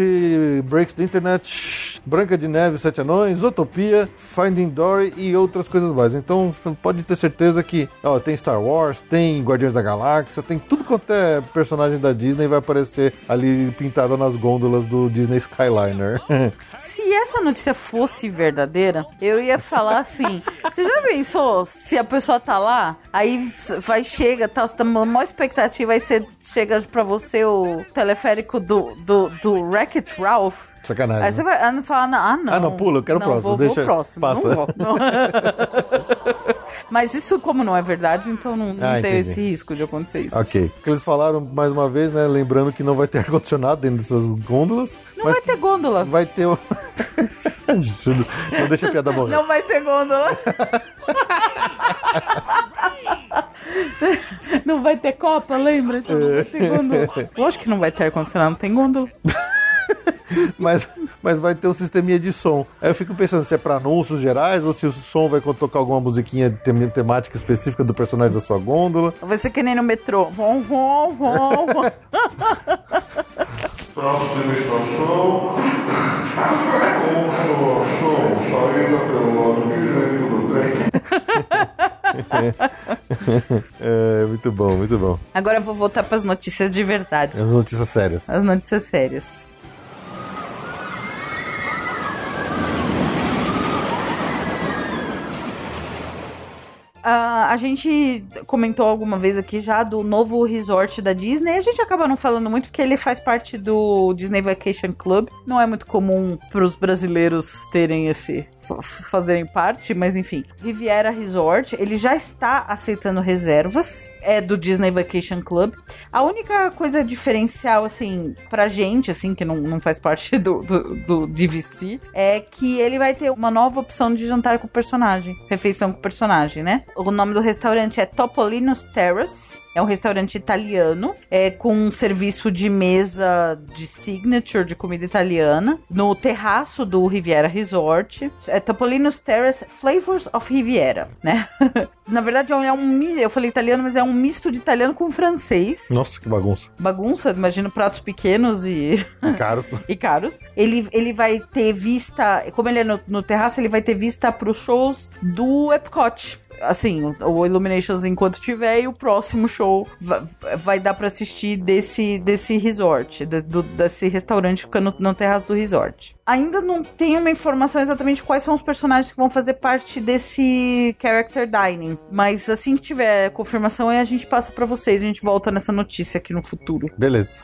Breaks the Internet, Branca de Neve, Sete Anões, Utopia, Finding Dory e outras coisas mais. Então pode ter certeza que ó, tem Star Wars, tem Guardiões da Galáxia, tem tudo quanto é personagem da Disney vai aparecer ali pintado nas gôndolas do Disney Skyliner. Se essa notícia fosse verdadeira, eu ia falar assim: você já pensou se a pessoa tá lá, aí vai, chega, tá, você tá maior expectativa, aí você chega pra você o teleférico do, do, do Wreck-It Ralph. Sacanagem. Aí você vai ah, não, ah, não. Ah, não, pula, eu quero o não, próximo, Vou, deixa- vou próximo. passa. Não vou. Não. Mas isso, como não é verdade, então não, não Ah, tem esse risco de acontecer isso. ok. O que eles falaram mais uma vez, né? Lembrando que não vai ter ar-condicionado dentro dessas gôndolas. Não vai ter gôndola. vai ter o. Não deixa a piada morrer. Não vai ter gôndola. Não vai ter copa, lembra? Então não vai ter gôndola. Lógico que não vai ter ar-condicionado, não tem gôndola. Mas mas vai ter um sisteminha de som. Aí eu fico pensando se é pra anúncios gerais ou se o som vai tocar alguma musiquinha tem- temática específica do personagem da sua gôndola. Vai ser que nem no metrô. Vom, vom, vom. Próxima estação. Ouça som, saída pelo lado direito do trem. É, muito bom, muito bom. Agora eu vou voltar pras notícias de verdade. As notícias sérias. As notícias sérias. Ah, a gente comentou alguma vez aqui já do novo resort da Disney. A gente acaba não falando muito porque ele faz parte do Disney Vacation Club. Não é muito comum para os brasileiros terem esse fa- fazerem parte, mas enfim. Riviera Resort, ele já está aceitando reservas. É do Disney Vacation Club. A única coisa diferencial, assim, pra gente, assim, que não, não faz parte do, do, do DVC, é que ele vai ter uma nova opção de jantar com o personagem. Refeição com o personagem, né? O nome do restaurante é Topolino's Terrace. É um restaurante italiano, é com um serviço de mesa de signature de comida italiana, no terraço do Riviera Resort. É Topolino's Terrace Flavors of Riviera, né? Na verdade, é um mi- eu falei italiano, mas é um misto de italiano com francês. Nossa, que bagunça. Bagunça, imagino pratos pequenos e Caros. e caros. Ele, ele vai ter vista, como ele é no, no terraço, ele vai ter vista pros shows do Epcot. Assim, o, Illuminations enquanto tiver e o próximo show vai, vai dar pra assistir desse, desse resort, do- desse restaurante ficando no terraço do resort. Ainda não tenho uma informação exatamente quais são os personagens que vão fazer parte desse character dining, mas assim que tiver confirmação a gente passa pra vocês, a gente volta nessa notícia aqui no futuro. Beleza.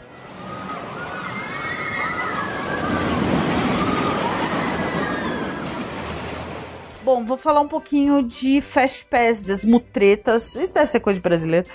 Bom, vou falar um pouquinho de Fast Pass, das mutretas. Isso deve ser coisa de brasileiro.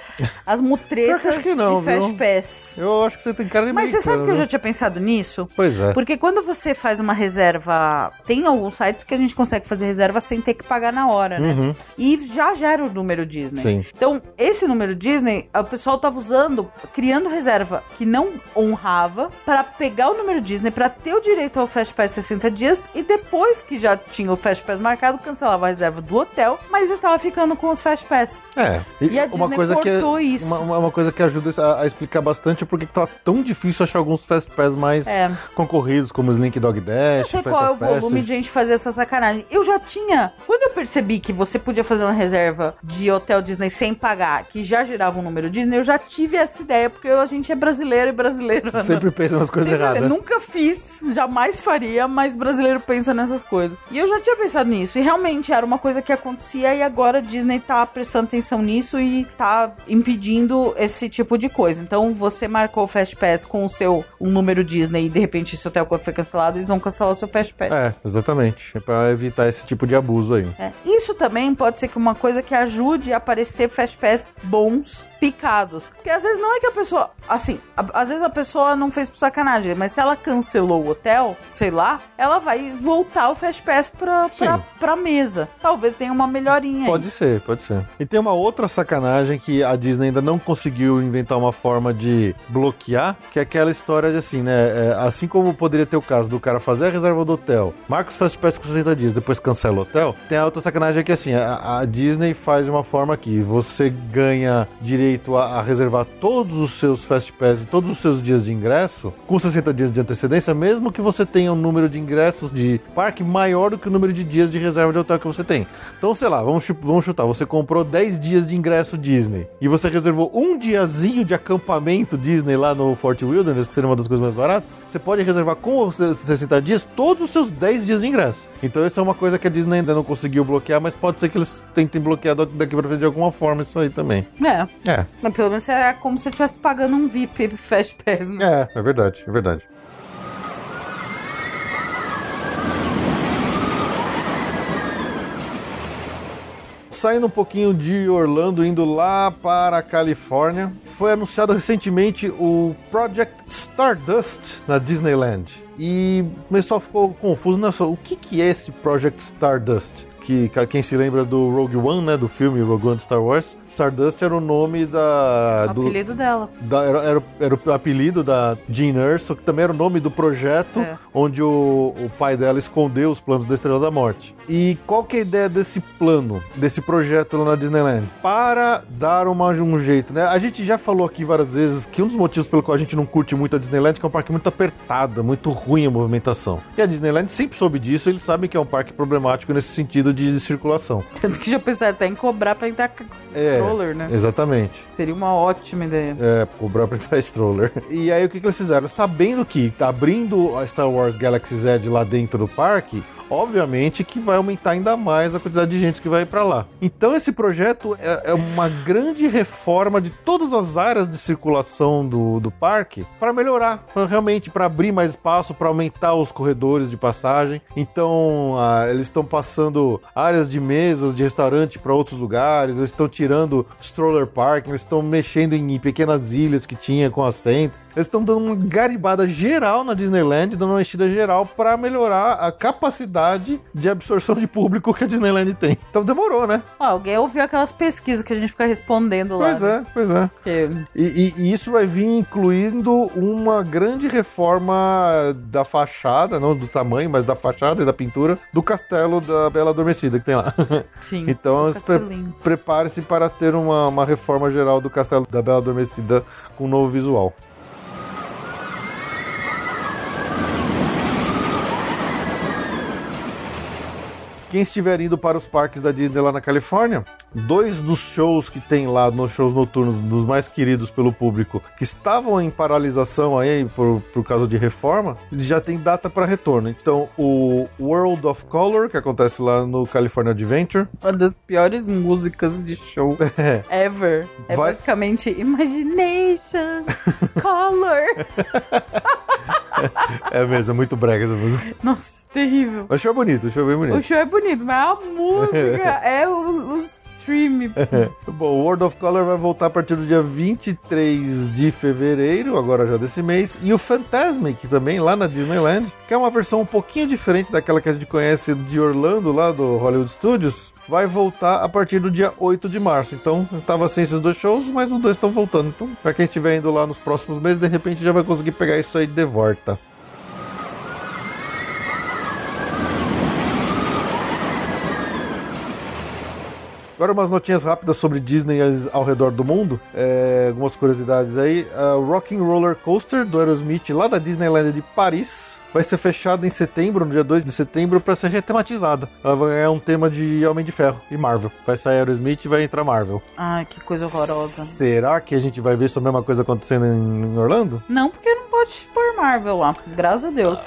As mutretas acho que não, de Fast viu? Pass. Eu acho que você tem cara de Mas você sabe que eu já tinha pensado nisso? Pois é. Porque quando você faz uma reserva, tem alguns sites que a gente consegue fazer reserva sem ter que pagar na hora, né? E já gera o número Disney. Sim. Então, esse número Disney, o pessoal tava usando, criando reserva que não honrava pra pegar o número Disney, pra ter o direito ao Fast Pass 60 dias e depois que já tinha o Fast Pass marcado, cancelava a reserva do hotel, mas estava ficando com os Fast Pass. É. E a Disney cortou isso. Uma, uma- coisa que ajuda a, a explicar bastante porque tá tão difícil achar alguns Fast Pass mais É. concorridos, como Slink Dog Dash. Eu sei qual é o Passage. volume de gente fazer essa sacanagem. Eu já tinha. Quando eu percebi que você podia fazer uma reserva de hotel Disney sem pagar, que já gerava um número Disney, eu já tive essa ideia, porque a gente é brasileiro e brasileiro. né? Sempre pensa nas coisas Sempre- erradas. Nunca fiz, jamais faria, mas brasileiro pensa nessas coisas. E eu já tinha pensado nisso, e realmente era uma coisa que acontecia, e agora a Disney tá prestando atenção nisso e tá impedindo esse tipo de coisa. Então você marcou o Fast Pass com o seu um número Disney e de repente esse hotel foi cancelado, eles vão cancelar o seu Fast Pass. É, exatamente. É pra evitar esse tipo de abuso aí. É. Isso também pode ser que uma coisa que ajude a aparecer Fast Pass bons, picados. Porque às vezes não é que a pessoa. Assim, a- às vezes a pessoa não fez por sacanagem, mas se ela cancelou o hotel, sei lá, ela vai voltar o Fast Pass pra, pra, pra mesa. Talvez tenha uma melhorinha aí. Pode ser, pode ser. E tem uma outra sacanagem que a Disney ainda não conseguiu inventar uma forma de bloquear, que é aquela história de assim, né? é, assim como poderia ter o caso do cara fazer a reserva do hotel, marca os Fast Pass com 60 dias, depois cancela o hotel, tem a outra sacanagem que assim, a, a Disney faz uma forma que você ganha direito a, a reservar todos os seus Fast Pass e todos os seus dias de ingresso com 60 dias de antecedência, mesmo que você tenha um número de ingressos de parque maior do que o número de dias de reserva de hotel que você tem. Então, sei lá, vamos, vamos chutar, você comprou 10 dias de ingresso Disney e você reservou um diazinho de acampamento Disney lá no Fort Wilderness, que seria uma das coisas mais baratas, você pode reservar com os 60 dias todos os seus 10 dias de ingresso. Então, essa é uma coisa que a Disney ainda não conseguiu bloquear, mas pode ser que eles tentem bloquear daqui pra frente de alguma forma isso aí também. É. É, Mas pelo menos é como se você estivesse pagando um VIP Fast Pass, né? é, é verdade, é verdade. Saindo um pouquinho de Orlando, indo lá para a Califórnia, foi anunciado recentemente o Project Stardust na Disneyland. e o pessoal ficou confuso, né? O que, que é esse Project Stardust? Que quem se lembra do Rogue One, né? Do filme Rogue One de Star Wars, Stardust era o nome da. O do- apelido dela. da- era, era, o- era o apelido da Jean Erso, que também era o nome do projeto É. onde o, o pai dela escondeu os planos da Estrela da Morte. E qual que é a ideia desse plano, desse projeto lá na Disneyland? Para dar uma, um jeito, né? A gente já falou aqui várias vezes que um dos motivos pelo qual a gente não curte muito a Disneyland é que é um parque muito apertado, muito ruim a movimentação. E a Disneyland sempre soube disso, eles sabem que é um parque problemático nesse sentido de circulação. Tanto que já pensaram até em cobrar pra entrar É, stroller, né? Exatamente. Seria uma ótima ideia. É, cobrar pra stroller. E aí o que, que eles fizeram? Sabendo que tá abrindo a Star Wars Galaxy's Edge lá dentro do parque, obviamente que vai aumentar ainda mais a quantidade de gente que vai pra lá. Então esse projeto é, é uma grande reforma de todas as áreas de circulação do, do parque para melhorar, pra realmente para abrir mais espaço, para aumentar os corredores de passagem. Então eles estão passando áreas de mesas de restaurante para outros lugares, eles estão tirando stroller park, eles estão mexendo em pequenas ilhas que tinha com assentos. Eles estão dando uma garibada geral na Disneyland, dando uma mexida geral para melhorar a capacidade de absorção de público que a Disneyland tem. Então demorou, né? Alguém ouviu aquelas pesquisas que a gente fica respondendo lá. Pois né? é, pois é. Porque E, e- e isso vai vir incluindo uma grande reforma da fachada, não do tamanho, mas da fachada e da pintura do castelo da Bela Adormecida que tem lá. Sim. Então, pre- prepare-se para ter uma, uma reforma geral do castelo da Bela Adormecida com um novo visual. Quem estiver indo para os parques da Disney lá na Califórnia, dois dos shows que tem lá nos shows noturnos, dos mais queridos pelo público, que estavam em paralisação aí por, por causa de reforma, já tem data para retorno. Então, o World of Color, que acontece lá no California Adventure, Uma das piores músicas de show ever. É Vai- basicamente Imagination, Color. é mesmo, é muito brega essa música. Nossa, terrível. O show é bonito, o show é bem O bonito. show é bonito, mas a música é o, o stream. Bom, World of Color vai voltar a partir do dia 23 de fevereiro, agora já desse mês, e o Fantasmic também, lá na Disneyland, que é uma versão um pouquinho diferente daquela que a gente conhece de Orlando, lá do Hollywood Studios, vai voltar a partir do dia 8 de março. Então, estava sem esses dois shows, mas os dois estão voltando. Então, para quem estiver indo lá nos próximos meses, de repente já vai conseguir pegar isso aí de volta. Agora umas notinhas rápidas sobre Disney ao redor do mundo. É, algumas curiosidades aí. A Rocking Roller Coaster do Aerosmith lá da Disneyland de Paris vai ser fechada em setembro, no dia 2 de setembro, para ser retematizada. Ela vai ganhar um tema de Homem de Ferro e Marvel. Vai sair Aerosmith e vai entrar Marvel. Ai, que coisa horrorosa. Será que a gente vai ver essa mesma coisa acontecendo em Orlando? Não, porque não pode pôr Marvel lá. Graças a Deus.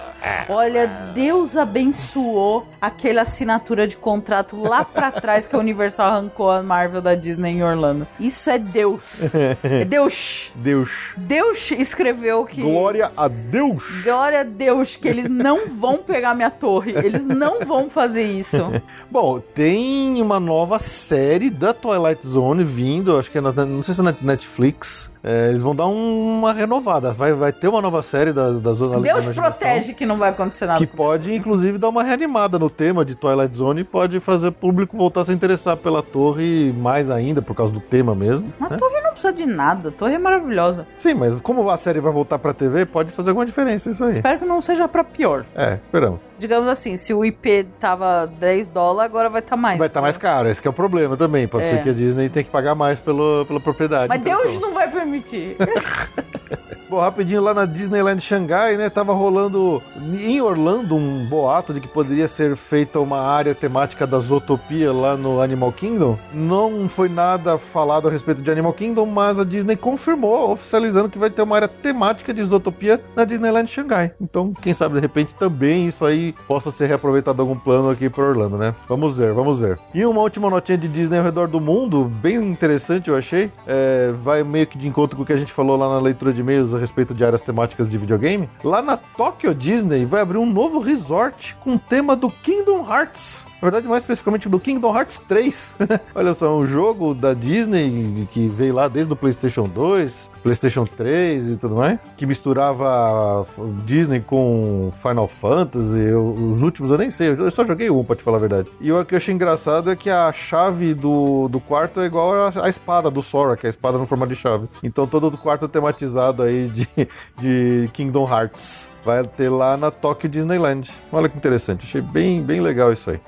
Olha, Deus abençoou aquela assinatura de contrato lá pra trás que a Universal arrancou a Marvel da Disney em Orlando. Isso é Deus. É Deus. Deus. Deus escreveu que. Glória a Deus! Glória a Deus que eles não vão pegar minha torre. Eles não vão fazer isso. Bom, tem uma nova série da Twilight Zone vindo, acho que é na, não sei se é na Netflix. É, eles vão dar um- uma renovada. Vai, vai ter uma nova série da, da Zona da Deus Imaginação, protege que não vai acontecer nada. Que pode, inclusive, dar uma reanimada no tema de Twilight Zone e pode fazer o público voltar a se interessar pela torre mais ainda, por causa do tema mesmo. A né? torre não precisa de nada. A torre é maravilhosa. Sim, mas como a série vai voltar pra TV, pode fazer alguma diferença isso aí. Espero que não seja pra pior. É, esperamos. Digamos assim, se o IP tava 10 dólares, agora vai estar mais. Vai estar mais caro, esse que é o problema também. Pode É. ser que a Disney tenha que pagar mais pelo, pela propriedade. Mas Então, Deus não vai permitir. 재밌지? Bom, rapidinho lá na Disneyland Xangai, né? Tava rolando em Orlando um boato de que poderia ser feita uma área temática da Zootopia lá no Animal Kingdom. Não foi nada falado a respeito de Animal Kingdom, mas a Disney confirmou, oficializando que vai ter uma área temática de Zootopia na Disneyland Xangai. Então, quem sabe de repente também isso aí possa ser reaproveitado algum plano aqui para Orlando, né? Vamos ver, vamos ver. E uma última notinha de Disney ao redor do mundo, bem interessante eu achei. É, vai meio que de encontro com o que a gente falou lá na leitura de e-mails a respeito de áreas temáticas de videogame. Lá na Tokyo Disney vai abrir um novo resort com o tema do Kingdom Hearts. Na verdade, mais especificamente do Kingdom Hearts 3. Olha só, um jogo da Disney que veio lá desde o PlayStation 2, PlayStation 3 e tudo mais, que misturava Disney com Final Fantasy. Eu- os últimos eu nem sei, eu só joguei um, pra te falar a verdade. E o que eu achei engraçado é que a chave do, do quarto é igual a, a espada do Sora, que é a espada no formato de chave. Então todo o quarto é tematizado aí de, de Kingdom Hearts. Vai ter lá na Tokyo Disneyland. Olha que interessante, achei bem, bem legal isso aí.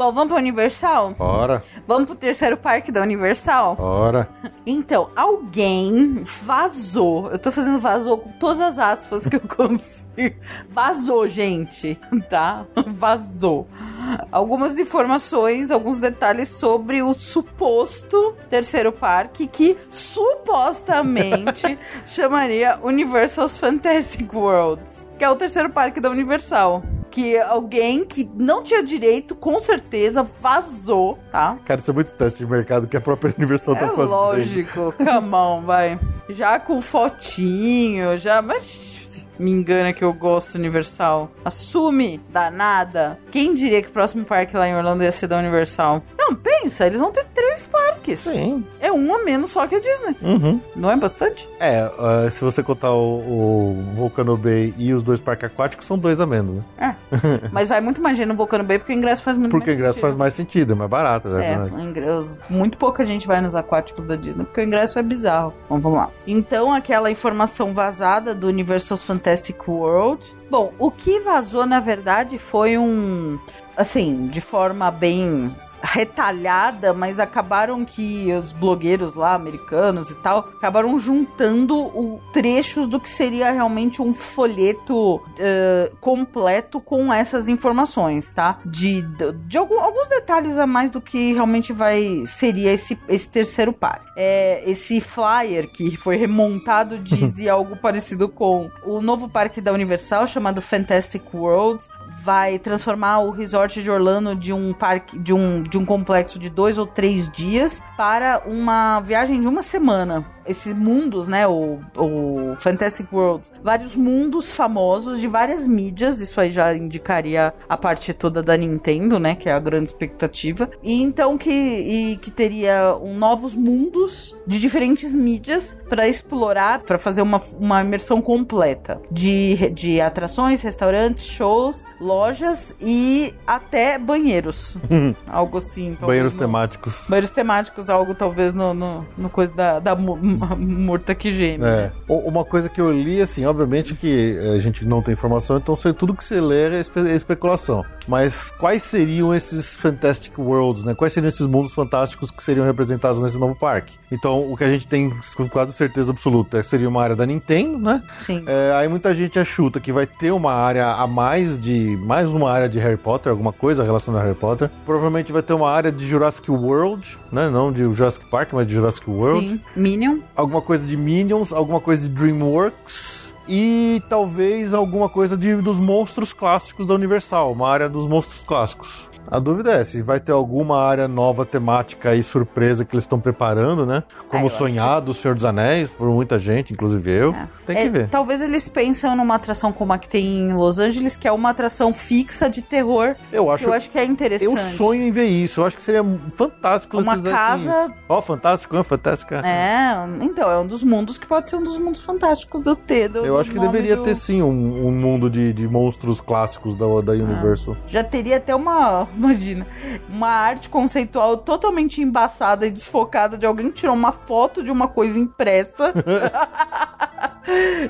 Bom, vamos pra Universal? Ora, Vamos pro terceiro parque da Universal? ora. Então, alguém vazou. Eu tô fazendo vazou com todas as aspas que eu consigo. Vazou, gente. Tá? Vazou. Algumas informações, alguns detalhes sobre o suposto terceiro parque que supostamente chamaria Universal's Fantastic Worlds, que é o terceiro parque da Universal. Que alguém que não tinha direito, com certeza, vazou, tá? Cara, isso é muito teste de mercado que a própria Universal tá É fazendo. lógico, come on, vai. Já com fotinho, já. Mas me engana que eu gosto Universal. Assume, danada. Quem diria que o próximo parque lá em Orlando ia ser da Universal? Não, pensa, eles vão ter três parques. Sim. É um a menos só que a Disney. Uhum. Não é bastante? É, ah, se você contar o, o Volcano Bay e os dois parques aquáticos, são dois a menos, né? Mas vai muito mais gente no Volcano Bay porque o ingresso faz muito Porque o ingresso sentido. faz mais sentido, é mais barato? É, o ingresso, muito pouca gente vai nos aquáticos da Disney, porque o ingresso é bizarro. Bom, vamos lá. Então, aquela informação vazada do Universal's Fantastic World. Bom, o que vazou, na verdade, foi um. Assim, de forma bem retalhada, mas acabaram que os blogueiros lá, americanos e tal, acabaram juntando o, trechos do que seria realmente um folheto eh, completo com essas informações, tá? De, de, de algum- alguns detalhes a mais do que realmente vai seria esse, esse terceiro par. É, esse flyer que foi remontado dizia algo parecido com o novo parque da Universal chamado Fantastic World vai transformar o resort de Orlando de um parque de um, de um complexo de dois ou três dias para uma viagem de uma semana. Esses mundos, né? O, o Fantastic World, vários mundos famosos de várias mídias. Isso aí já indicaria a parte toda da Nintendo, né? Que é a grande expectativa. E então que, e que teria um, novos mundos de diferentes mídias para explorar, para fazer uma, uma imersão completa de, de atrações, restaurantes, shows, lojas e até banheiros. algo assim. Banheiros no- temáticos. Banheiros temáticos, algo talvez no, no, no coisa da, da murta que geme. É. O- Uma coisa que eu li, assim, obviamente que a gente não tem informação, então tudo que você lê é, espe- é especulação. Mas quais seriam esses Fantastic Worlds, né? Quais seriam esses mundos fantásticos que seriam representados nesse novo parque? Então, o que a gente tem com quase certeza absoluta é que seria uma área da Nintendo, né? Sim. É, aí muita gente achuta que vai ter uma área a mais de. Mais uma área de Harry Potter, alguma coisa relacionada a Harry Potter. Provavelmente vai ter uma área de Jurassic World, né? Não de Jurassic Park, mas de Jurassic World Sim. Minion. Alguma coisa de Minions, alguma coisa de DreamWorks e talvez alguma coisa de, dos monstros clássicos da Universal, uma área dos monstros clássicos. A dúvida é se vai ter alguma área nova temática e surpresa que eles estão preparando, né? Como Ah, acho sonhado, o Senhor dos Anéis, por muita gente, inclusive eu. É. Tem que É, ver. Talvez eles pensem numa atração como a que tem em Los Angeles, que é uma atração fixa de terror. Eu que acho, eu acho que é interessante. eu sonho em ver isso. Eu acho que seria fantástico Uma eles casa-. Ó, fantástico, é fantástico. é. É, então, é um dos mundos que pode ser um dos mundos fantásticos do T. do- Eu acho que deveria do- ter sim um, um mundo de, de monstros clássicos da, da Universal. Já teria até uma, imagina, uma arte conceitual totalmente embaçada e desfocada de alguém que tirou uma foto de uma coisa impressa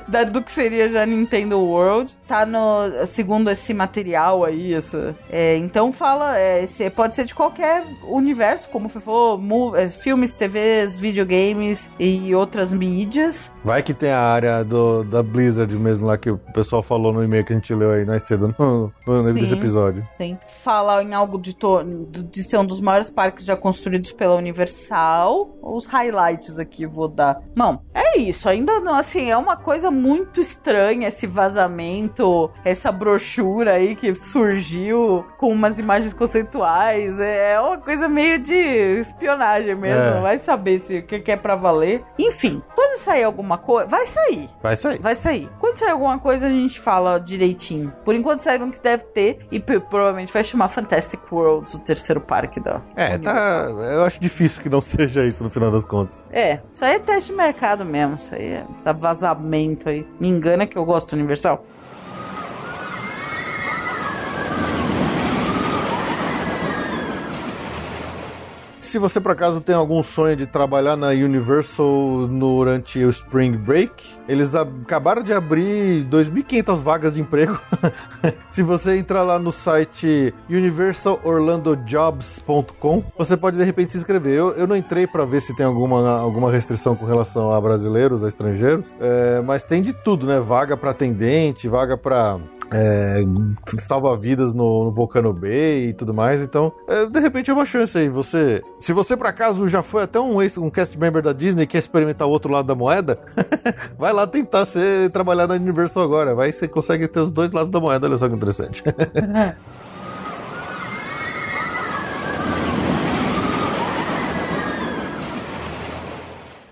da- do que seria já Nintendo World. Tá no segundo esse material aí, essa. é, então fala, é, esse, pode ser de qualquer universo, como você falou, mu- é, filmes, TVs, videogames e outras mídias. Vai que tem a área do, da Blizzard mesmo lá que o pessoal falou no e-mail que a gente leu aí mais cedo no, no, nesse episódio. Sim. Fala em algo de, de ser um dos maiores parques já construídos pela Universal. Os highlights aqui vou dar. Bom, é isso. Ainda não, assim, é uma coisa muito estranha esse vazamento, essa brochura aí que surgiu com umas imagens conceituais. É uma coisa meio de espionagem mesmo. É. Vai saber se o que é pra valer. Enfim, toda sair alguma coisa, vai sair. Vai sair. Vai sair. Quando sair alguma coisa, a gente fala direitinho. Por enquanto saíram que deve ter. E provavelmente vai chamar Fantastic Worlds, o terceiro parque da. É, tá. Eu acho difícil que não seja isso no final das contas. É, isso aí é teste de mercado mesmo. Isso aí é vazamento aí. Me engana que eu gosto do Universal. Se você por acaso tem algum sonho de trabalhar na Universal durante o Spring Break, eles acabaram de abrir 2.500 vagas de emprego. Se você entrar lá no site universalorlandojobs.com, você pode de repente se inscrever. Eu, eu não entrei para ver se tem alguma, alguma restrição com relação a brasileiros, a estrangeiros, é, mas tem de tudo, né? Vaga para atendente, vaga para é, salva-vidas no, no Volcano Bay e tudo mais. Então, é, de repente é uma chance aí. Você, se você por acaso já foi até um, um cast member da Disney e quer experimentar o outro lado da moeda, vai lá tentar ser, trabalhar na Universal agora. Vai, você consegue ter os dois lados da moeda. Olha só que interessante.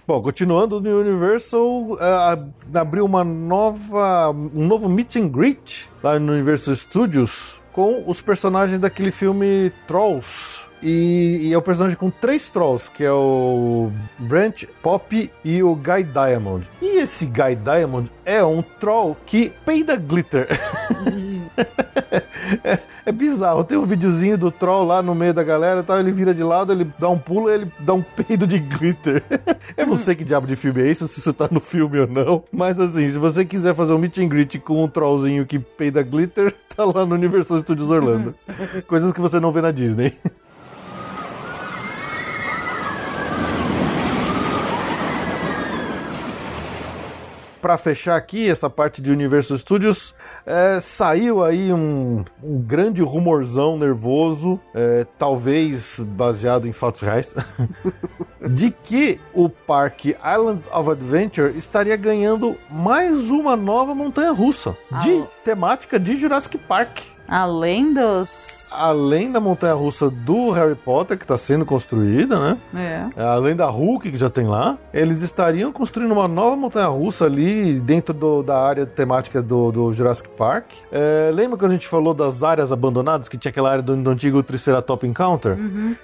Bom, continuando no Universal, ah, abriu uma nova, um novo meet and greet lá no Universal Studios com os personagens daquele filme Trolls. E, e é o personagem com três Trolls, que é o Branch, Poppy e o Guy Diamond. E esse Guy Diamond é um Troll que peida glitter. É, é bizarro. Tem um videozinho do troll lá no meio da galera, tal, ele vira de lado, ele dá um pulo e ele dá um peido de glitter. Eu não sei que diabo de filme é isso, se isso tá no filme ou não. Mas assim, se você quiser fazer um meet and greet com um trollzinho que peida glitter, tá lá no Universal Studios Orlando. Coisas que você não vê na Disney. Pra fechar aqui essa parte de Universal Studios, é, saiu aí um, um grande rumorzão nervoso, é, talvez baseado em fatos reais, de que o parque Islands of Adventure estaria ganhando mais uma nova montanha russa de Ah. temática de Jurassic Park. Além dos. Além da montanha russa do Harry Potter, que está sendo construída, né? É. Além da Hulk que já tem lá, eles estariam construindo uma nova montanha russa ali dentro do- da área temática do, do Jurassic Park. É, lembra que a gente falou das áreas abandonadas, que tinha aquela área do, do antigo Triceratop Encounter?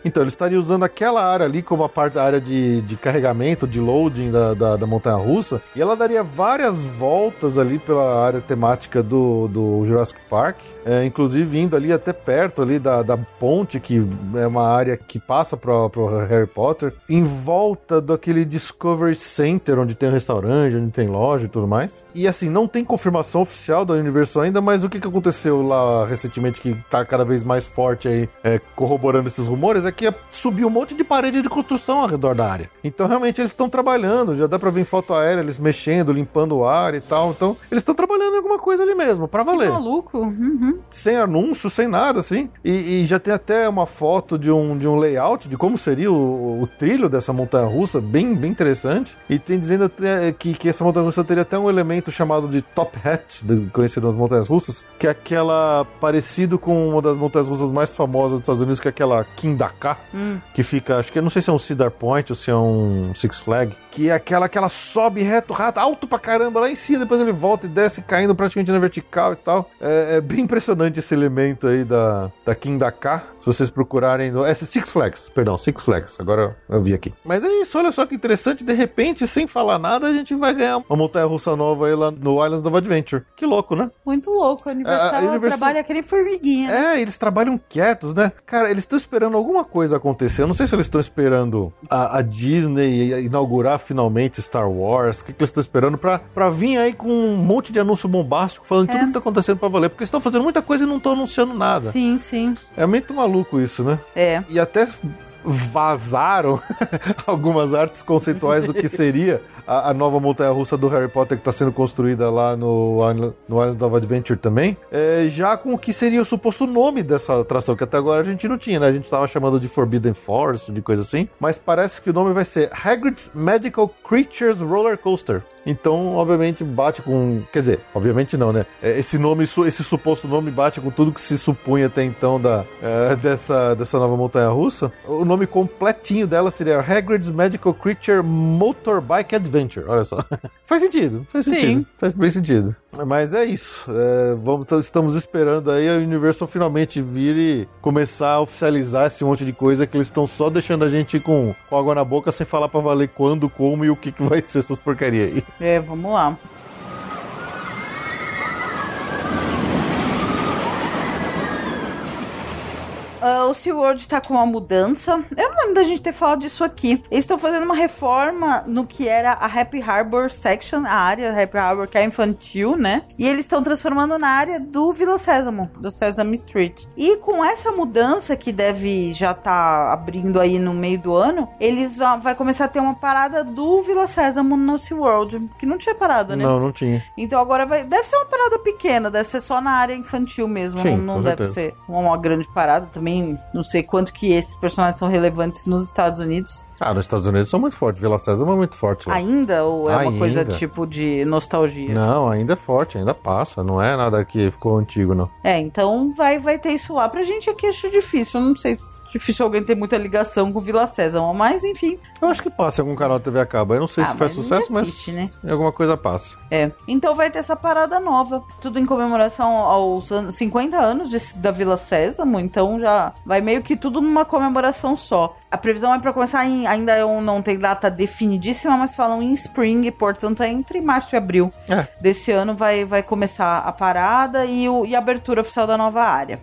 Então, eles estariam usando aquela área ali como a parte da área de, de carregamento, de loading da, da, da montanha russa, e ela daria várias voltas ali pela área temática do, do Jurassic Park, é, inclusive indo ali até perto ali da, da ponte, que é uma área que passa para o Harry Potter, em volta daquele Discovery Center, onde tem um restaurante, onde tem loja e tudo mais. E assim, não tem confirmação oficial da Universal ainda, mas o que, que aconteceu lá recentemente que tá cada vez mais forte aí, é, corroborando esses rumores, é que subiu um monte de parede de construção ao redor da área. Então realmente eles estão trabalhando, já dá pra ver foto aérea, eles mexendo, limpando o ar e tal. Então eles estão trabalhando em alguma coisa ali mesmo, pra valer Maluco. Uhum. Sem anúncio, sem nada, assim. E, e já tem até uma foto de um, de um layout de como seria o, o trilho dessa montanha russa, bem, bem interessante. E tem dizendo até que, que essa montanha russa teria até um elemento chamado de top hat, de- conhecido nas montanhas russas, que é aquela parecido com uma das montanhas russas mais famosas dos Estados Unidos, que é aquela Kindaka, que fica, acho que não sei se é um Cedar Point ou se é um Six Flag, que é aquela que ela sobe reto, rato, alto pra caramba lá em cima, depois ele volta e desce caindo praticamente na vertical e tal. É, é bem impressionante esse elemento aí da, da Kindaka. Se vocês procurarem no. É Six Flags, perdão, Six Flags. Agora eu vi aqui. Mas é isso, olha só que interessante. De repente, sem falar nada, a gente vai ganhar uma montanha russa nova aí lá no Islands of Adventure. Que louco, né? Muito louco. A Universal, A- a Universal- trabalha aquele formiguinha. né? É, eles trabalham quietos, né? Cara, eles estão esperando alguma coisa acontecer. Eu não sei se eles estão esperando a, a Disney inaugurar finalmente Star Wars. O que, que eles estão esperando pra, pra vir aí com um monte de anúncio bombástico falando tudo É. que tá acontecendo pra valer. Porque eles estão fazendo muita coisa e não estão anunciando nada. Sim, sim. É muito maluco isso, né? É. E até vazaram algumas artes conceituais do que seria a, a nova montanha russa do Harry Potter que está sendo construída lá no, Island- no Islands of Adventure também, é, já com o que seria o suposto nome dessa atração, que até agora a gente não tinha, né? A gente tava chamando de Forbidden Forest, de coisa assim, mas parece que o nome vai ser Hagrid's Magical Creatures Roller Coaster. Então, obviamente, bate com. Quer dizer, obviamente não, né? É, Esse nome, esse suposto nome bate com tudo que se supunha até então da, é, dessa, dessa nova montanha russa. O nome nome completinho dela seria Hagrid's Magical Creature Motorbike Adventure. Olha só. faz sentido, faz Sim. sentido. Faz bem sentido. Mas é isso. É, vamos, estamos esperando aí a Universal finalmente vir e começar a oficializar esse monte de coisa que eles estão só deixando a gente com, com água na boca sem falar pra valer quando, como e o que, que vai ser essas porcaria aí. É, vamos lá. Ah, o SeaWorld tá com uma mudança. Eu não lembro da gente ter falado disso aqui. Eles estão fazendo uma reforma no que era a Happy Harbor Section, a área Happy Harbor que é infantil, né? E eles estão transformando na área do Vila Sésamo, do Sesame Street. E com essa mudança que deve já tá abrindo aí no meio do ano, eles vão vai começar a ter uma parada do Vila Sésamo no SeaWorld, que não tinha parada, né? Não, não tinha. Então agora vai. Deve ser uma parada pequena, deve ser só na área infantil mesmo. Sim, não não deve certeza. ser uma grande parada. Também não sei quanto que esses personagens são relevantes nos Estados Unidos. Ah, nos Estados Unidos são muito fortes. Vila Sésamo é muito forte lá. Ainda? Ou é uma Ainda. coisa tipo de nostalgia? Não, ainda é forte, ainda passa. Não é nada que ficou antigo, não. É, então vai, vai ter isso lá. Pra gente aqui acho difícil. Não sei se é difícil alguém ter muita ligação com Vila Sésamo, mas enfim. Eu acho que passa em algum canal TV a cabo. Eu não sei Ah, se faz sucesso, ninguém mas assiste, né? alguma coisa passa. É. Então vai ter essa parada nova. Tudo em comemoração aos anos, 50 anos de- da Vila Sésamo. Então já vai meio que tudo numa comemoração só. A previsão é pra começar em. Ainda eu não tem data definidíssima, mas falam em spring, portanto é entre março e abril É. desse ano vai, vai começar a parada e, o, e a abertura oficial da nova área.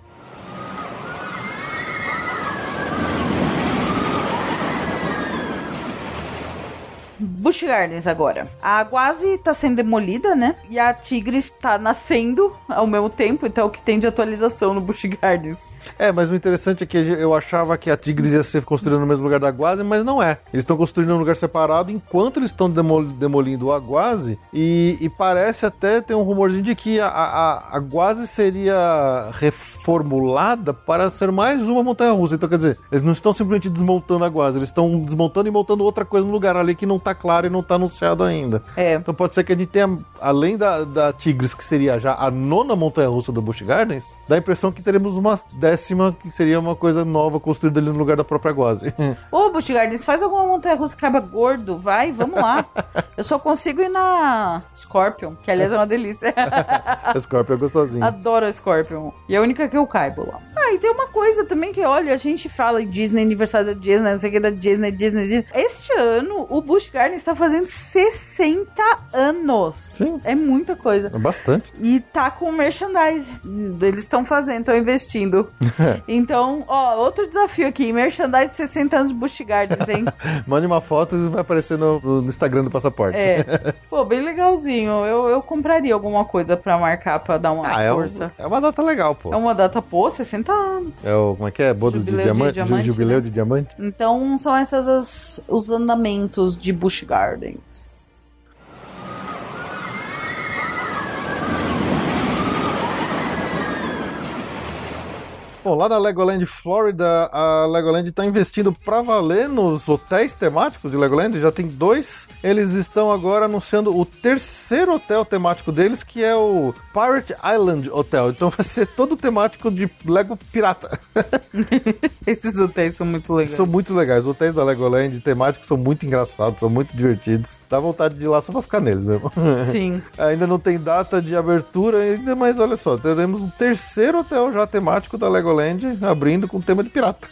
Busch Gardens agora. A Aguazi tá sendo demolida, né? E a Tigres tá nascendo ao mesmo tempo, então é o que tem de atualização no Busch Gardens. É, mas o interessante é que eu achava que a Tigres ia ser construída no mesmo lugar da Guazi, mas não é. Eles estão construindo um lugar separado enquanto eles estão demol- demolindo o Aguazi. E, e parece até ter um rumorzinho de que a, a, a Guazi seria reformulada para ser mais uma montanha russa. Então, quer dizer, eles não estão simplesmente desmontando a Guazi, eles estão desmontando e montando outra coisa no lugar ali que não tá claro e não tá anunciado ainda. É. Então pode ser que a gente tenha, além da, da Tigres, que seria já a nona montanha russa do Busch Gardens, dá a impressão que teremos uma décima, que seria uma coisa nova construída ali no lugar da própria Guazi. Ô, Busch Gardens, faz alguma montanha russa que caiba gordo, vai, vamos lá. Eu só consigo ir na Scorpion, que aliás é uma delícia. a Scorpio é gostosinho. Adoro a Scorpion. E é a única que eu caibo lá. E tem uma coisa também que, olha, a gente fala Disney, aniversário da Disney, não sei o que da Disney, Disney, Disney. Este ano, o Busch Gardens está fazendo 60 anos. Sim. É muita coisa. É bastante. E tá com merchandise. Eles estão fazendo, estão investindo. então, ó, outro desafio aqui: merchandise 60 anos Busch Gardens, hein? Mande uma foto e vai aparecer no, no Instagram do passaporte. É. Pô, bem legalzinho. Eu, eu compraria alguma coisa pra marcar, pra dar uma Ah, é, um- força. é uma data legal, pô. É uma data, pô, 60 anos. É o, como é que é? Boda de Jubileu de diamante? diamante, Ju- Jubileu né? de diamante? Então são essas as- os andamentos de Busch Gardens. Bom, lá na Legoland Florida, a Legoland está investindo pra valer nos hotéis temáticos de Legoland. Já tem dois. Eles estão agora anunciando o terceiro hotel temático deles, que é o Pirate Island Hotel. Então vai ser todo temático de Lego pirata. Esses hotéis são muito legais. são muito legais. Os hotéis da Legoland temáticos são muito engraçados, são muito divertidos. Dá vontade de ir lá só pra ficar neles mesmo. Sim. Ainda não tem data de abertura, ainda, mas olha só, teremos um terceiro hotel já temático da Legoland abrindo com tema de pirata.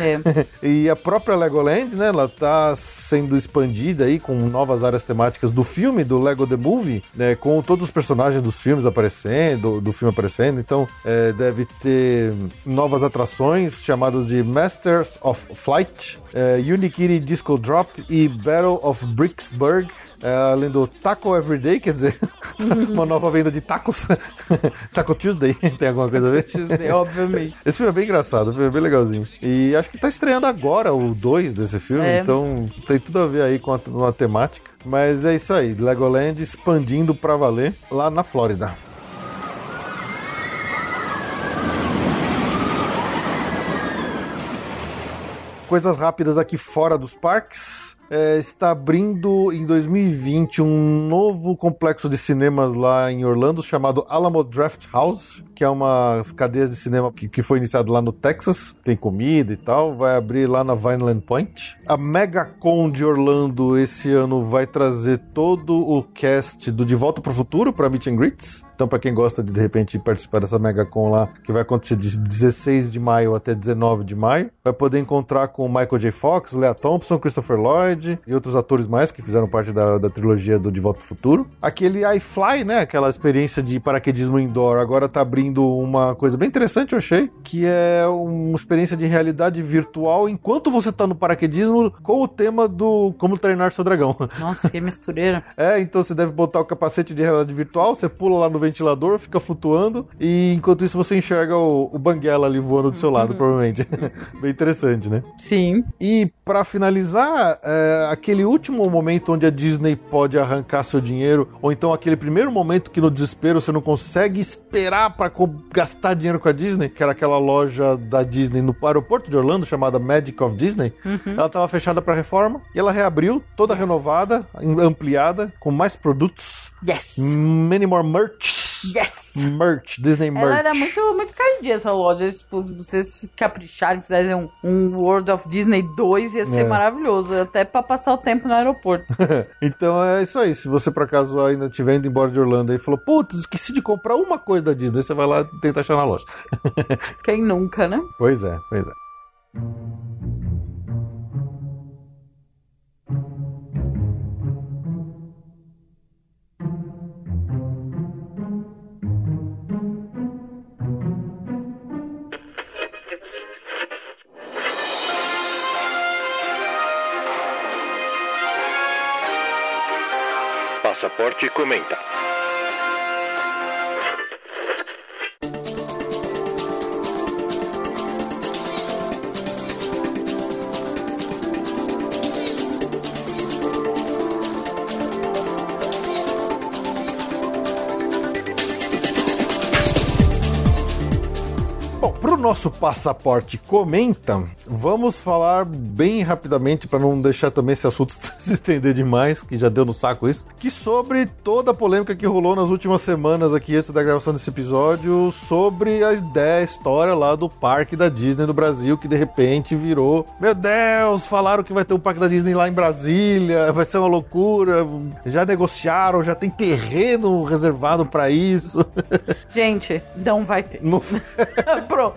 É. e a própria Legoland, né, ela tá sendo expandida aí com novas áreas temáticas do filme, do Lego The Movie, né, com todos os personagens dos filmes aparecendo, do filme aparecendo, então é, deve ter novas atrações chamadas de Masters of Flight, é, Unikitty Disco Drop e Battle of Bricksburg, além do Taco Everyday, quer dizer, uma nova venda de tacos. Taco Tuesday, tem alguma coisa a ver? Tuesday, obviamente. Esse filme é bem engraçado, filme é bem legalzinho. E acho que tá estreando agora o 2 desse filme, É. então tem tudo a ver aí com a, com a temática. Mas é isso aí, Legoland expandindo pra valer lá na Flórida. Coisas rápidas aqui fora dos parques. É, está abrindo em 2020 um novo complexo de cinemas lá em Orlando chamado Alamo Draft House, que é uma cadeia de cinema que, que foi iniciado lá no Texas, tem comida e tal, vai abrir lá na Vineland Point. A MegaCon de Orlando esse ano vai trazer todo o cast do De Volta para o Futuro para Meet and Greets. Então, para quem gosta de de repente participar dessa MegaCon lá, que vai acontecer de 16 de maio até 19 de maio, vai poder encontrar com Michael J. Fox, Lea Thompson, Christopher Lloyd e outros atores mais que fizeram parte da, da trilogia do De Volta para o Futuro. Aquele iFly, né? Aquela experiência de paraquedismo indoor, agora tá abrindo uma coisa bem interessante, eu achei, que é uma experiência de realidade virtual enquanto você tá no paraquedismo com o tema do Como Treinar Seu Dragão. Nossa, que mistureira. É, então você deve botar o capacete de realidade virtual, você pula lá no ventilador, fica flutuando, e enquanto isso você enxerga o, o Banguela ali voando do seu lado, provavelmente. Bem interessante, né? Sim. E para finalizar, é, aquele último momento onde a Disney pode arrancar seu dinheiro, ou então aquele primeiro momento que no desespero você não consegue esperar para gastar dinheiro com a Disney, que era aquela loja da Disney no aeroporto de Orlando chamada Magic of Disney. Ela estava fechada para reforma e ela reabriu, toda renovada, ampliada, com mais produtos, Yes. many more merch. Yes. Merch, Disney merch. Ela era muito, muito caidinha essa loja. Tipo, vocês capricharem, fizerem um, um World of Disney 2, ia ser É. maravilhoso. Até pra passar o tempo no aeroporto. Então é isso aí. Se você por acaso ainda estiver indo embora de Orlando e falou, putz, esqueci de comprar uma coisa da Disney, você vai lá e tenta achar na loja. Quem nunca, né? Pois é, pois é. Passaporte comenta. Nosso passaporte comenta, vamos falar bem rapidamente para não deixar também esse assunto se estender demais, que já deu no saco isso, que sobre toda a polêmica que rolou nas últimas semanas aqui antes da gravação desse episódio, sobre a ideia, a história lá do parque da Disney no Brasil, que de repente virou, meu Deus, falaram que vai ter um parque da Disney lá em Brasília, vai ser uma loucura, já negociaram, já tem terreno reservado para isso. Gente, não vai ter. Não Pronto,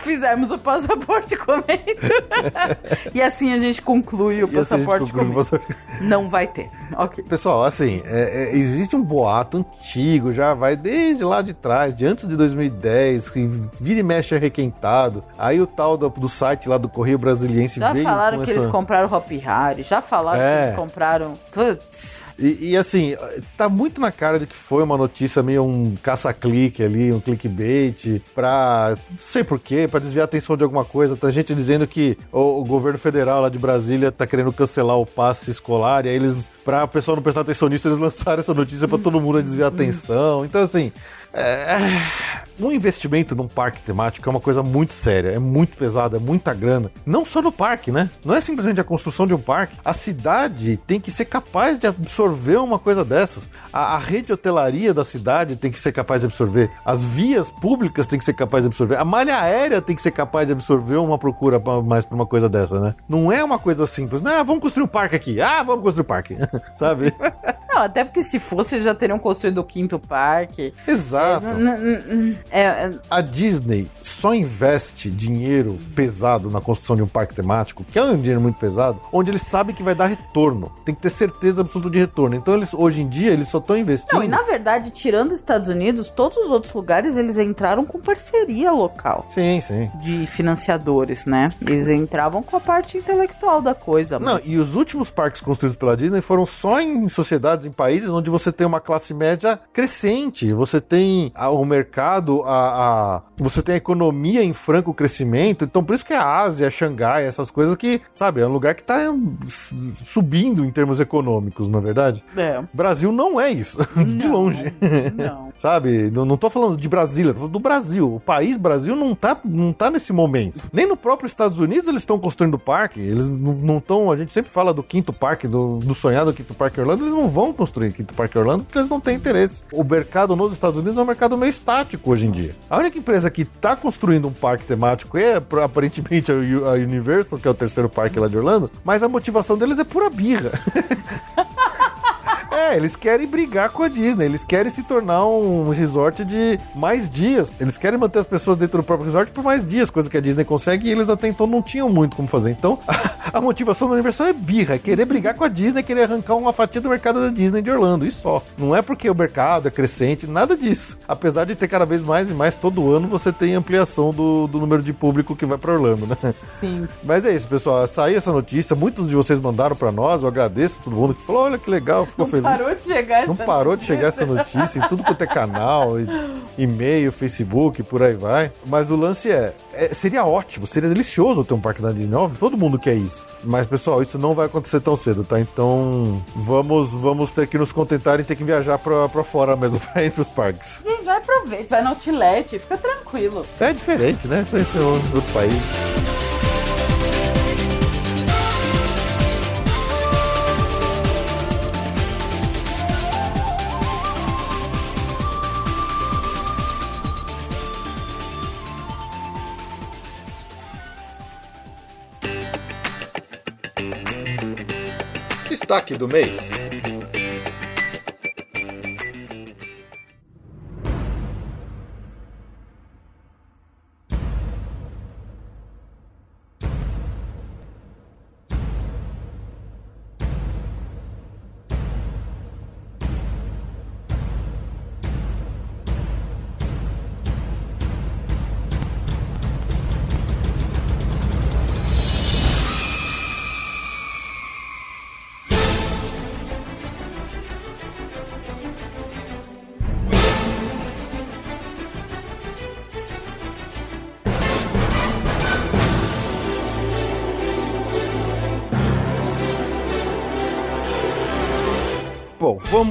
fizemos o passaporte comento. e assim a gente conclui o E assim passaporte conclui o comento. passaporte- Não vai ter. Ok. Pessoal, assim, é- é, existe um boato antigo, já vai desde lá de trás, de antes de 2010, que vira e mexe é requentado. Aí o tal do, do site lá do Correio Brasiliense Já veio falaram que essa... eles compraram Hop Harry, já falaram É. que eles compraram. Putz. E, e, assim, tá muito na cara de que foi uma notícia meio um caça-clique ali, um clickbait, pra. não sei porquê, pra desviar a atenção de alguma coisa. Tem gente dizendo que o, o governo federal lá de Brasília tá querendo cancelar o passe escolar, e aí eles, pra o pessoal não prestar atenção nisso, eles lançaram essa notícia pra todo mundo desviar a atenção. Então, assim. É... Um investimento num parque temático é uma coisa muito séria, é muito pesada, é muita grana. Não só no parque, né? Não é simplesmente a construção de um parque. A cidade tem que ser capaz de absorver uma coisa dessas. A, a rede hotelaria da cidade tem que ser capaz de absorver. As vias públicas tem que ser capaz de absorver. A malha aérea tem que ser capaz de absorver uma procura pra- mais pra uma coisa dessa, né? Não é uma coisa simples. Não, vamos construir um parque aqui. Ah, vamos construir um parque. Sabe? Não, até porque se fosse, já teriam construído o quinto parque. Exato. N- n- É, é, A Disney só investe dinheiro pesado na construção de um parque temático, que é um dinheiro muito pesado, onde eles sabem que vai dar retorno. Tem que ter certeza absoluta de retorno. Então, eles hoje em dia, eles só estão investindo. Não, e na verdade, tirando os Estados Unidos, todos os outros lugares eles entraram com parceria local Sim, sim. de financiadores, né? Eles entravam com a parte intelectual da coisa. Não, mas- e os últimos parques construídos pela Disney foram só em sociedades, em países onde você tem uma classe média crescente, você tem a- o mercado, a, a- você tem a economia em franco crescimento. Então, por isso que a Ásia, Xangai, essas coisas que, sabe, é um lugar que tá s- subindo em termos econômicos, na é verdade. É. Brasil não é isso, de longe. Não. Sabe? Não, não tô falando de Brasília, tô falando do Brasil. O país Brasil não tá, não tá nesse momento. Nem no próprio Estados Unidos eles estão construindo parque. Eles não estão. A gente sempre fala do quinto parque, do, do sonhado quinto parque Orlando. Eles não vão construir quinto parque Orlando porque eles não têm interesse. O mercado nos Estados Unidos é um mercado meio estático hoje em dia. A única empresa que tá construindo um parque temático é aparentemente a Universal, que é o terceiro parque lá de Orlando. Mas a motivação deles é pura birra. É, eles querem brigar com a Disney, eles querem se tornar um resort de mais dias. Eles querem manter as pessoas dentro do próprio resort por mais dias, coisa que a Disney consegue e eles até então não tinham muito como fazer. Então, a, motivação da Universal é birra, é querer brigar com a Disney, querer arrancar uma fatia do mercado da Disney de Orlando, e só. Não é porque o mercado é crescente, nada disso. Apesar de ter cada vez mais e mais todo ano, você tem ampliação do, do número de público que vai pra Orlando, né? Sim. Mas é isso, pessoal. Saiu essa notícia, muitos de vocês mandaram pra nós. Eu agradeço todo mundo que falou: olha que legal, ficou Não feliz. Parou de chegar Não essa parou de notícia. chegar essa notícia em tudo quanto é canal, e- e-mail, Facebook, por aí vai. Mas o lance é, é, seria ótimo, seria delicioso ter um parque da Disney, óbvio, todo mundo quer isso. Mas pessoal, isso não vai acontecer tão cedo, tá? Então vamos vamos ter que nos contentar em ter que viajar pra, pra fora mesmo pra ir pros parques. Gente, vai aproveita, vai no outlet, fica tranquilo. É diferente, né? Conhecer outro outro país. Destaque do mês.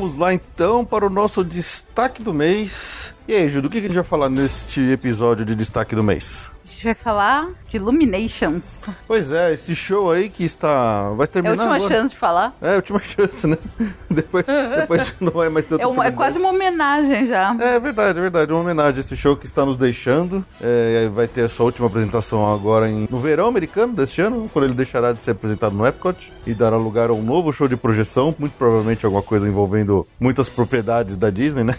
Vamos lá então para o nosso destaque do mês. E aí, Ju, do que a gente vai falar neste episódio de destaque do mês? A gente vai falar de Illuminations. Pois é, esse show aí que está. Vai É a terminar. última agora. chance de falar. É a última chance, né? depois, depois não vai mais ter É, uma- é quase uma homenagem já. É verdade, é verdade. Uma homenagem a esse show que está nos deixando. É, vai ter a sua última apresentação agora em- no verão americano deste ano, quando ele deixará de ser apresentado no Epcot e dará lugar a um novo show de projeção, muito provavelmente alguma coisa envolvendo muitas propriedades da Disney, né?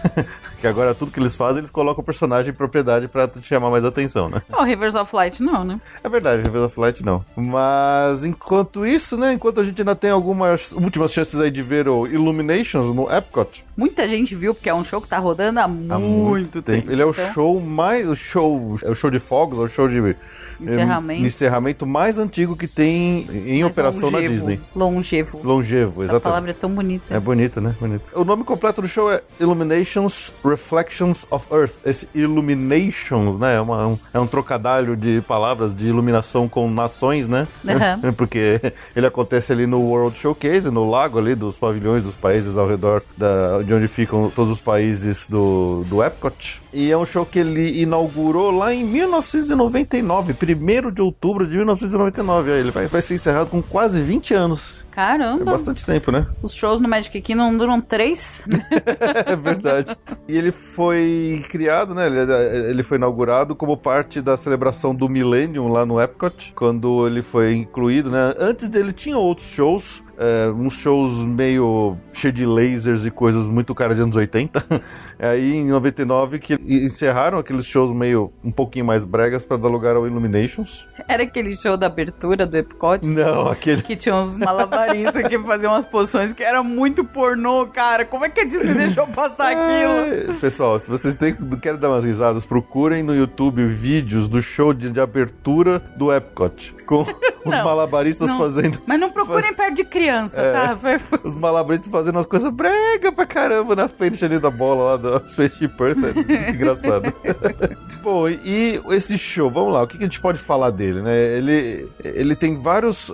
que agora tudo que eles fazem, eles colocam o personagem em propriedade pra te chamar mais atenção, né? O Rivers of Light não, né? É verdade, Revela Flight não. Mas enquanto isso, né? Enquanto a gente ainda tem algumas últimas chances aí de ver o Illuminations no Epcot, Muita gente viu, porque é um show que tá rodando há, Há muito, tempo. Ele é o show mais. O show. É o show de fogos, é o show de. Encerramento. eh, encerramento mais antigo que tem em mais operação na longevo. Disney. Longevo. Longevo, Essa exatamente. palavra é tão bonita. É bonita, né? Bonita. O nome completo do show é Illuminations Reflections of Earth. Esse Illuminations, né? É, uma- um, é um trocadilho de palavras de iluminação com nações, né? Aham. Porque ele acontece ali no World Showcase, no lago ali dos pavilhões dos países ao redor da, de onde ficam todos os países do, do Epcot. E é um show que ele inaugurou lá em 1999, 1 de outubro de 1999. Aí Ele vai, vai ser encerrado com quase 20 anos. É Caramba. bastante tempo, né? Os shows no Magic Kingdom duram três? É verdade. E ele foi criado, né? Ele, ele foi inaugurado como parte da celebração do Millennium lá no Epcot, quando ele foi incluído, né? Antes dele tinha outros shows, é, uns shows meio cheio de lasers e coisas muito cara de anos 80. Aí em 99 que encerraram aqueles shows meio um pouquinho mais bregas para dar lugar ao Illuminations. Era aquele show da abertura do Epcot? Não, aquele Que tinha uns malabaristas que faziam umas posições que era muito pornô, cara. Como é que a Disney deixou passar aquilo? É, Pessoal, se vocês têm, querem dar umas risadas, procurem no YouTube vídeos do show de, de abertura do Epcot. Com os Não, malabaristas não. fazendo. Mas não procurem perto de criança, É. tá? Foi- Os malabaristas fazendo umas coisas brega pra caramba na frente ali da bola lá do Spaceship Earth. É muito engraçado. Bom, e esse show, vamos lá, o que a gente pode falar dele, né? Ele, ele tem várias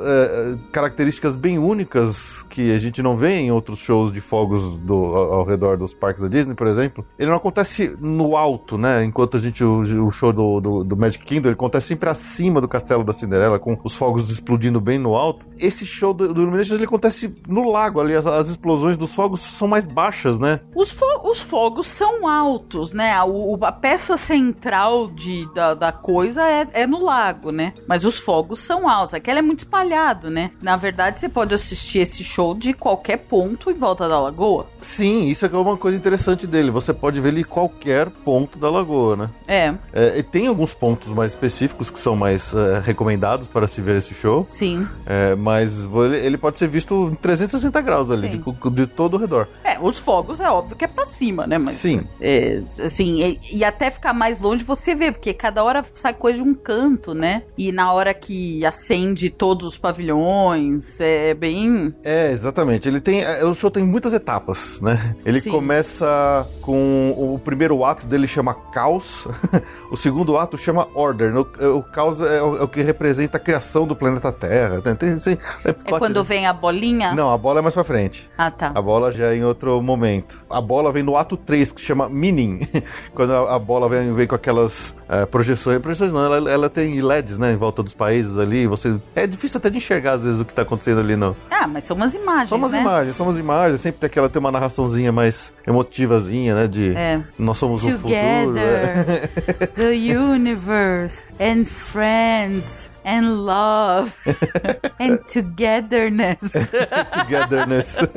características bem únicas que a gente não vê em outros shows de fogos do, ao, ao redor dos parques da Disney, por exemplo. Ele não acontece no alto, né? Enquanto a gente, o, o show do, do, do Magic Kingdom, ele acontece sempre acima do castelo da Cinderela, com os fogos explodindo bem no alto. Esse show do, do Illuminations, ele acontece no lago ali, as, as explosões dos fogos são mais baixas, né? Os, fo- os fogos são altos, né? A, o- a peça central de, da, da coisa é, é no lago, né? Mas os fogos são altos. Aquele é muito espalhado, né? Na verdade, você pode assistir esse show de qualquer ponto em volta da lagoa. Sim, isso é é uma coisa interessante dele. Você pode ver ele em qualquer ponto da lagoa, né? É, É, e tem alguns pontos mais específicos que são mais é, recomendados para se ver esse show. sim. É, mas ele, ele pode ser visto em 360 graus ali, de, de todo o redor. É, os fogos é óbvio que é pra cima, né? Mas, Sim. É, assim, e, e até ficar mais longe você vê, porque cada hora sai coisa de um canto, né? E na hora que acende todos os pavilhões, é bem. É, exatamente. Ele tem. é, O show tem muitas etapas, né? Ele Sim. começa com. O primeiro ato dele chama Caos. o segundo ato chama Order. O, o caos é o, é o que representa a criação do planeta Terra. Tem, tem, tem- É quando vem a bolinha? Não, a bola é mais pra frente. Ah, tá. A bola já é em outro momento. A bola vem no ato 3, que chama Meaning. Quando a, a bola vem, vem com aquelas eh, projeções. Projeções não, ela, ela tem LEDs, né? Em volta dos países ali. Você, é difícil até de enxergar, às vezes, o que tá acontecendo ali no. Ah, mas são umas imagens, São umas né? imagens, são umas imagens. Sempre tem aquela tem uma narraçãozinha mais emotivazinha, né? De É. nós somos o futuro. Together, the universe, and friends, and love, and togetherness. Togetherness.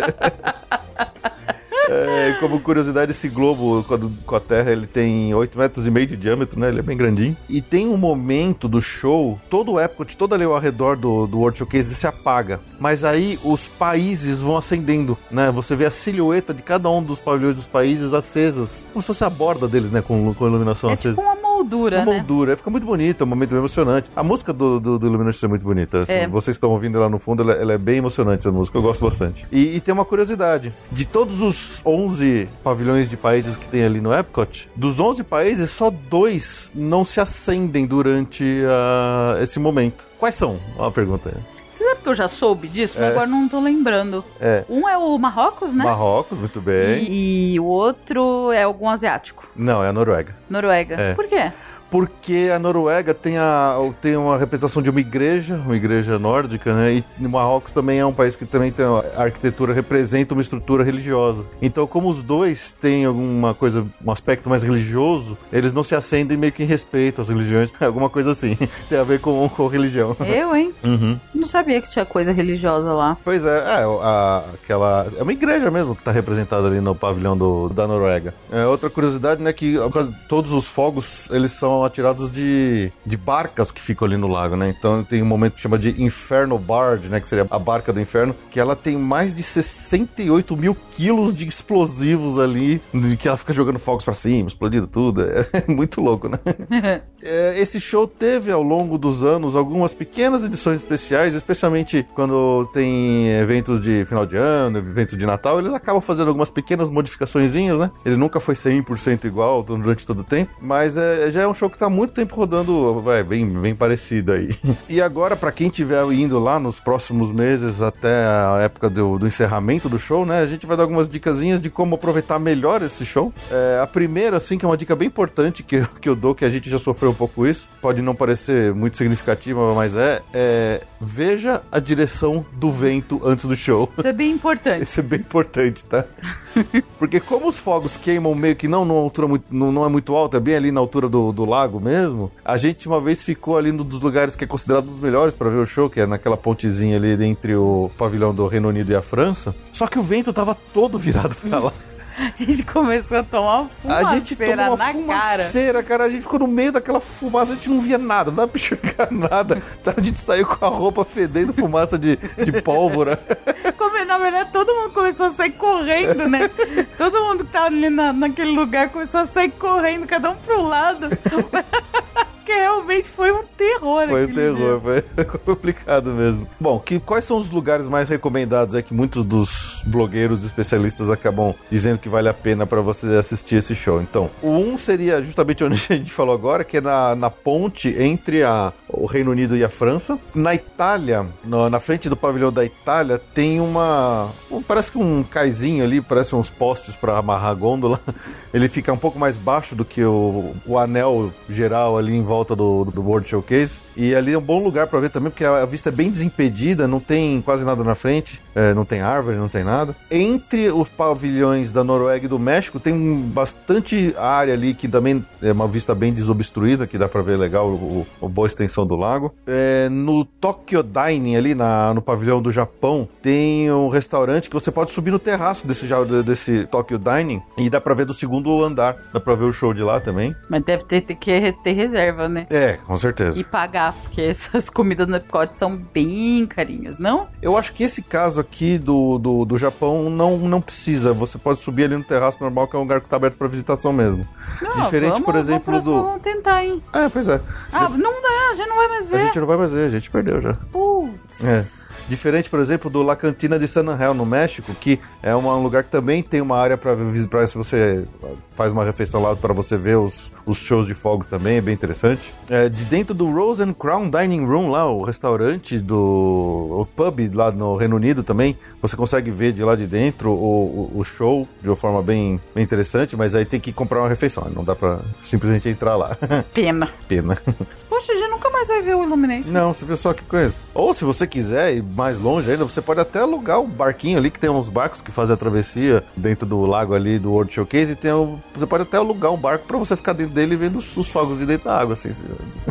É, como curiosidade, esse globo quando- com a Terra ele tem 8 metros e meio de diâmetro, né? Ele é bem grandinho. E tem um momento do show, todo o Epcot, todo ali ao redor do, do World Showcase se apaga. Mas aí os países vão acendendo, né? Você vê a silhueta de cada um dos pavilhões dos países acesas. Como se fosse a borda deles, né? Com, com iluminação É acesa. tipo moldura, Uma né? moldura, fica muito bonito, é um momento emocionante. A música do, do, do Illumination é muito bonita. Se É. vocês estão ouvindo lá no fundo, ela, ela é bem emocionante essa música, eu gosto bastante. E, e tem uma curiosidade: de todos os 11 pavilhões de países que tem ali no Epcot, dos 11 países, só dois não se acendem durante ah, esse momento. Quais são? Uma pergunta aí. Você sabe que eu já soube disso, mas É. agora não tô lembrando. É. Um é o Marrocos, né? Marrocos, muito bem. E, e o outro é algum asiático. Não, é a Noruega. Noruega. É. Por quê? Porque a Noruega tem, a, tem uma representação de uma igreja, uma igreja nórdica, né? E Marrocos também é um país que também tem a arquitetura, representa uma estrutura religiosa. Então, como os dois têm alguma coisa, um aspecto mais religioso, eles não se acendem meio que em respeito às religiões, alguma coisa assim. tem a ver com, com religião. Eu, hein? Uhum. Não sabia que tinha coisa religiosa lá. Pois é, é a- aquela. É uma igreja mesmo que está representada ali no pavilhão do, da Noruega. É, outra curiosidade, né, que todos os fogos eles são atirados de, de barcas que ficam ali no lago, né? Então tem um momento que chama de Inferno Barge, né? Que seria a barca do inferno, que ela tem mais de 68 mil quilos de explosivos ali, de que ela fica jogando fogos pra cima, explodindo tudo. É muito louco, né? É, esse show teve ao longo dos anos algumas pequenas edições especiais, especialmente quando tem eventos de final de ano, eventos de Natal, eles acabam fazendo algumas pequenas modificaçõezinhas, né? Ele nunca foi 100% igual durante todo o tempo, mas é, já é um show que tá muito tempo rodando, vai, bem, bem parecido aí. E agora, pra quem estiver indo lá nos próximos meses até a época do, do encerramento do show, né? A gente vai dar algumas dicasinhas de como aproveitar melhor esse show. É, a primeira, assim, que é uma dica bem importante que, eu- que eu dou, que a gente já sofreu um pouco isso, pode não parecer muito significativa, mas é, é veja a direção do vento antes do show. Isso é bem importante. Isso é bem importante, tá? Porque como os fogos queimam meio que não numa altura muito, não, não é muito alta, é bem ali na altura do, do lago mesmo, a gente uma vez ficou ali num dos lugares que é considerado um dos melhores pra ver o show, que é naquela pontezinha ali entre o pavilhão do Reino Unido e a França. Só que o vento tava todo virado pra lá. A gente começou a tomar uma A gente tomou fumaceira uma na cara. fumaceira, cara. A gente ficou no meio daquela fumaça, a gente não via nada, não dava pra enxergar nada. Então a gente saiu com a roupa fedendo fumaça de, de pólvora. Como, na verdade, todo mundo começou a sair correndo, né? todo mundo que tava ali na, naquele lugar começou a sair correndo, cada um pro lado. Porque realmente foi um terror Foi um terror, dia. foi complicado mesmo. Bom, que, quais são os lugares mais recomendados? É que muitos dos blogueiros especialistas acabam dizendo que vale a pena para você assistir esse show. Então, o um seria justamente onde a gente falou agora, que é na, na ponte entre a, o Reino Unido e a França. Na Itália, no- na frente do pavilhão da Itália, tem uma. um- parece que um caizinho ali, parece uns postes para amarrar a gôndola. Ele fica um pouco mais baixo do que o, o anel geral ali em volta do, do World Showcase. E ali é um bom lugar para ver também, porque a, vista é bem desimpedida, não tem quase nada na frente, é, não tem árvore, não tem nada. Entre os pavilhões da Noruega e do México, tem bastante área ali que também é uma vista bem desobstruída, que dá para ver legal o, o- boa extensão do lago. É, no Tokyo Dining, ali na, no pavilhão do Japão, tem um restaurante que você pode subir no terraço desse, desse Tokyo Dining e dá para ver do segundo andar. Dá para ver o show de lá também. Mas deve ter, ter que ter reserva, né? É, com certeza. E pagar, porque essas comidas no Epcot são bem carinhas, não? Eu acho que esse caso aqui do, do, do Japão não, não precisa. Você pode subir ali no terraço normal, que é um lugar que tá aberto para visitação mesmo. Não, Diferente, vamos, por exemplo, vamos, do. Vamos tentar, hein? É, pois é. Ah, não dá, já não vai mais A ver. gente não vai mais ver, a gente perdeu já. Putz. É. Diferente, por exemplo, do La Cantina de San Angel, no México, que é uma- um lugar que também tem uma área para para se você faz uma refeição lá para você ver os, os shows de fogos também, é bem interessante. É, de dentro do Rose and Crown Dining Room, lá, o restaurante do o pub lá no Reino Unido também, você consegue ver de lá de dentro o, o, o show de uma forma bem, bem interessante, mas aí tem que comprar uma refeição, não dá para simplesmente entrar lá. Pena. Pena. Poxa, a gente nunca mais vai ver o Illumination. Não, você viu só que coisa. Ou se você quiser mais longe ainda, você pode até alugar o barquinho ali, que tem uns barcos que fazem a travessia dentro do lago ali do World Showcase. E tem o- você pode até alugar um barco pra você ficar dentro dele vendo os, os fogos de dentro da água, assim.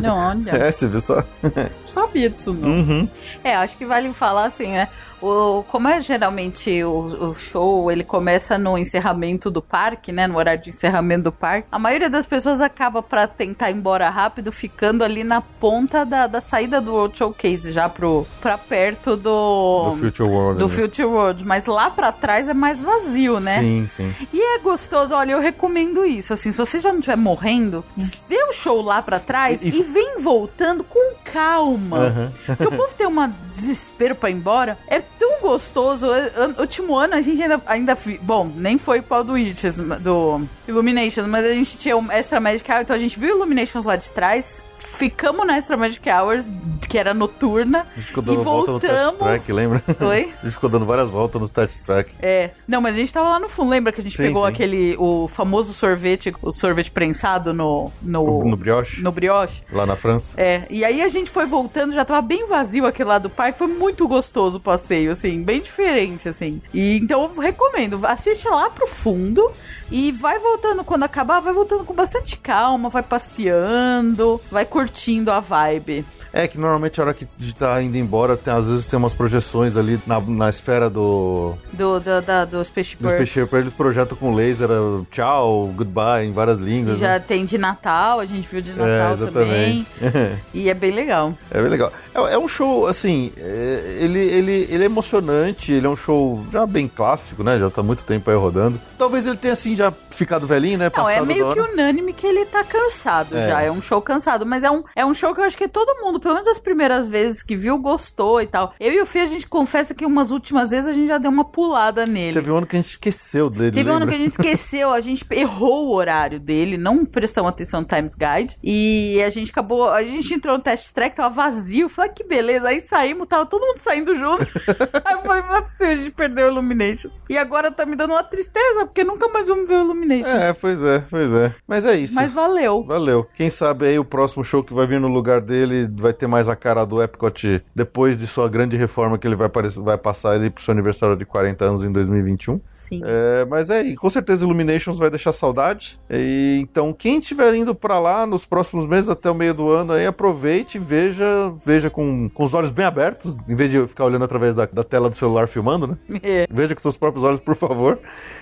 Não, olha. É, você viu só? Não sabia disso, não. Uhum. É, acho que vale falar assim, né? O, como é geralmente o, o show, ele começa no encerramento do parque, né? No horário de encerramento do parque. A maioria das pessoas acaba pra tentar ir embora rápido, ficando ali na ponta da, da saída do World Showcase, já pro, pra perto do... Do Future World. do ali. Future World. Mas lá pra trás é mais vazio, né? Sim, sim. E é gostoso, olha, eu recomendo isso. Assim, se você já não estiver morrendo, vê o show lá pra trás E- e, e- vem voltando com calma. Aham. Porque o povo tem um desespero pra ir embora. É tão gostoso. An- Último ano a gente ainda. ainda bom, nem foi pau do Witches, do Illuminations, mas a gente tinha um Extra Magic Hour, então a gente viu Illuminations lá de trás. Ficamos na Extra Magic Hours, que era noturna. A gente ficou E dando volta no Test voltamos. Track, lembra? Oi? A gente ficou dando várias voltas no Test Track. É. Não, mas a gente tava lá no fundo. Lembra que a gente Sim, pegou sim. aquele. O famoso sorvete, o sorvete prensado no. No, No brioche, no brioche? lá na França. É, e aí a gente foi voltando, já tava bem vazio aquele lado do parque, foi muito gostoso o passeio, assim, bem diferente, assim. E então eu recomendo, assiste lá pro fundo e vai voltando quando acabar, vai voltando com bastante calma, vai passeando, vai curtindo a vibe. É que normalmente a hora que tá indo embora, tem, às vezes tem umas projeções ali na, na esfera do, Do, do, da- do Spaceship do Earth. Space Shaper, eles projetam com laser uh, tchau, goodbye, em várias línguas. já né? tem de Natal, a gente viu de É, Natal também. exatamente. E é bem legal. É bem legal. É, é um show, assim, é, ele, ele, ele é emocionante, ele é um show já bem clássico, né? Já tá muito tempo aí rodando. Talvez ele tenha, assim, já ficado velhinho, né? Não, é Passado meio da que unânime que ele tá cansado É. já. É um show cansado. Mas é um, é um show que eu acho que todo mundo, pelo menos as primeiras vezes que viu, gostou e tal. Eu e o Fih, a gente confessa que umas últimas vezes a gente já deu uma pulada nele. Teve um ano que a gente esqueceu dele, Teve um ano que a gente esqueceu, a gente errou o horário dele, não prestamos atenção no Times Guide. E a gente acabou, a gente entrou no test track, tava vazio. Falei, "Ah, que beleza. Aí saímos, tava todo mundo saindo junto. Aí eu falei, não é possível, a gente perdeu o Illuminations. E agora tá me dando uma tristeza, porque nunca mais vamos ver o Illuminations. É, pois é, pois é. Mas é isso. Mas valeu. Valeu. Quem sabe aí o próximo show que vai vir no lugar dele vai ter mais a cara do Epcot depois de sua grande reforma que ele vai, vai passar ele pro seu aniversário de 40 anos em 2021. Sim. É, mas é, e com certeza Illuminations vai deixar saudade. E, então, quem estiver indo pra lá nos próximos meses até o meio do ano aí, aproveite, e veja, veja com, com os olhos bem abertos, em vez de ficar olhando através da, da tela do celular filmando, né? É. Veja com seus próprios olhos, por favor.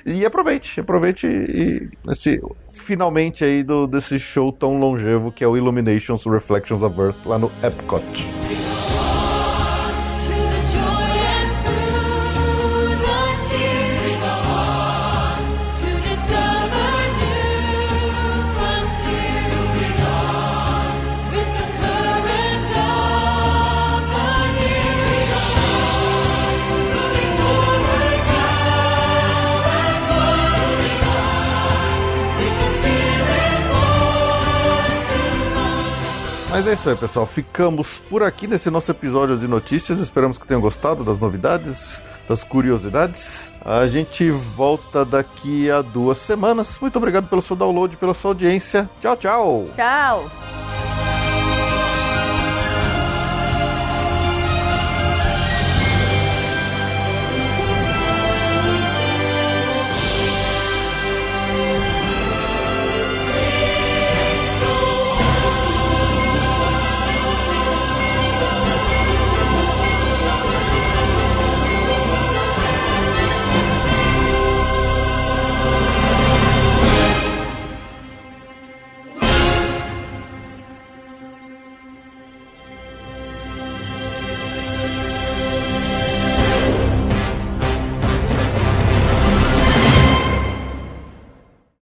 E aproveite, aproveite e esse finalmente aí do, desse show tão longevo que é o Illuminations Reflections of Earth lá no Epcot. Mas é isso aí, pessoal. Ficamos por aqui nesse nosso episódio de notícias. Esperamos que tenham gostado das novidades, das curiosidades. A gente volta daqui a duas semanas. Muito obrigado pelo seu download, pela sua audiência. Tchau, tchau. Tchau!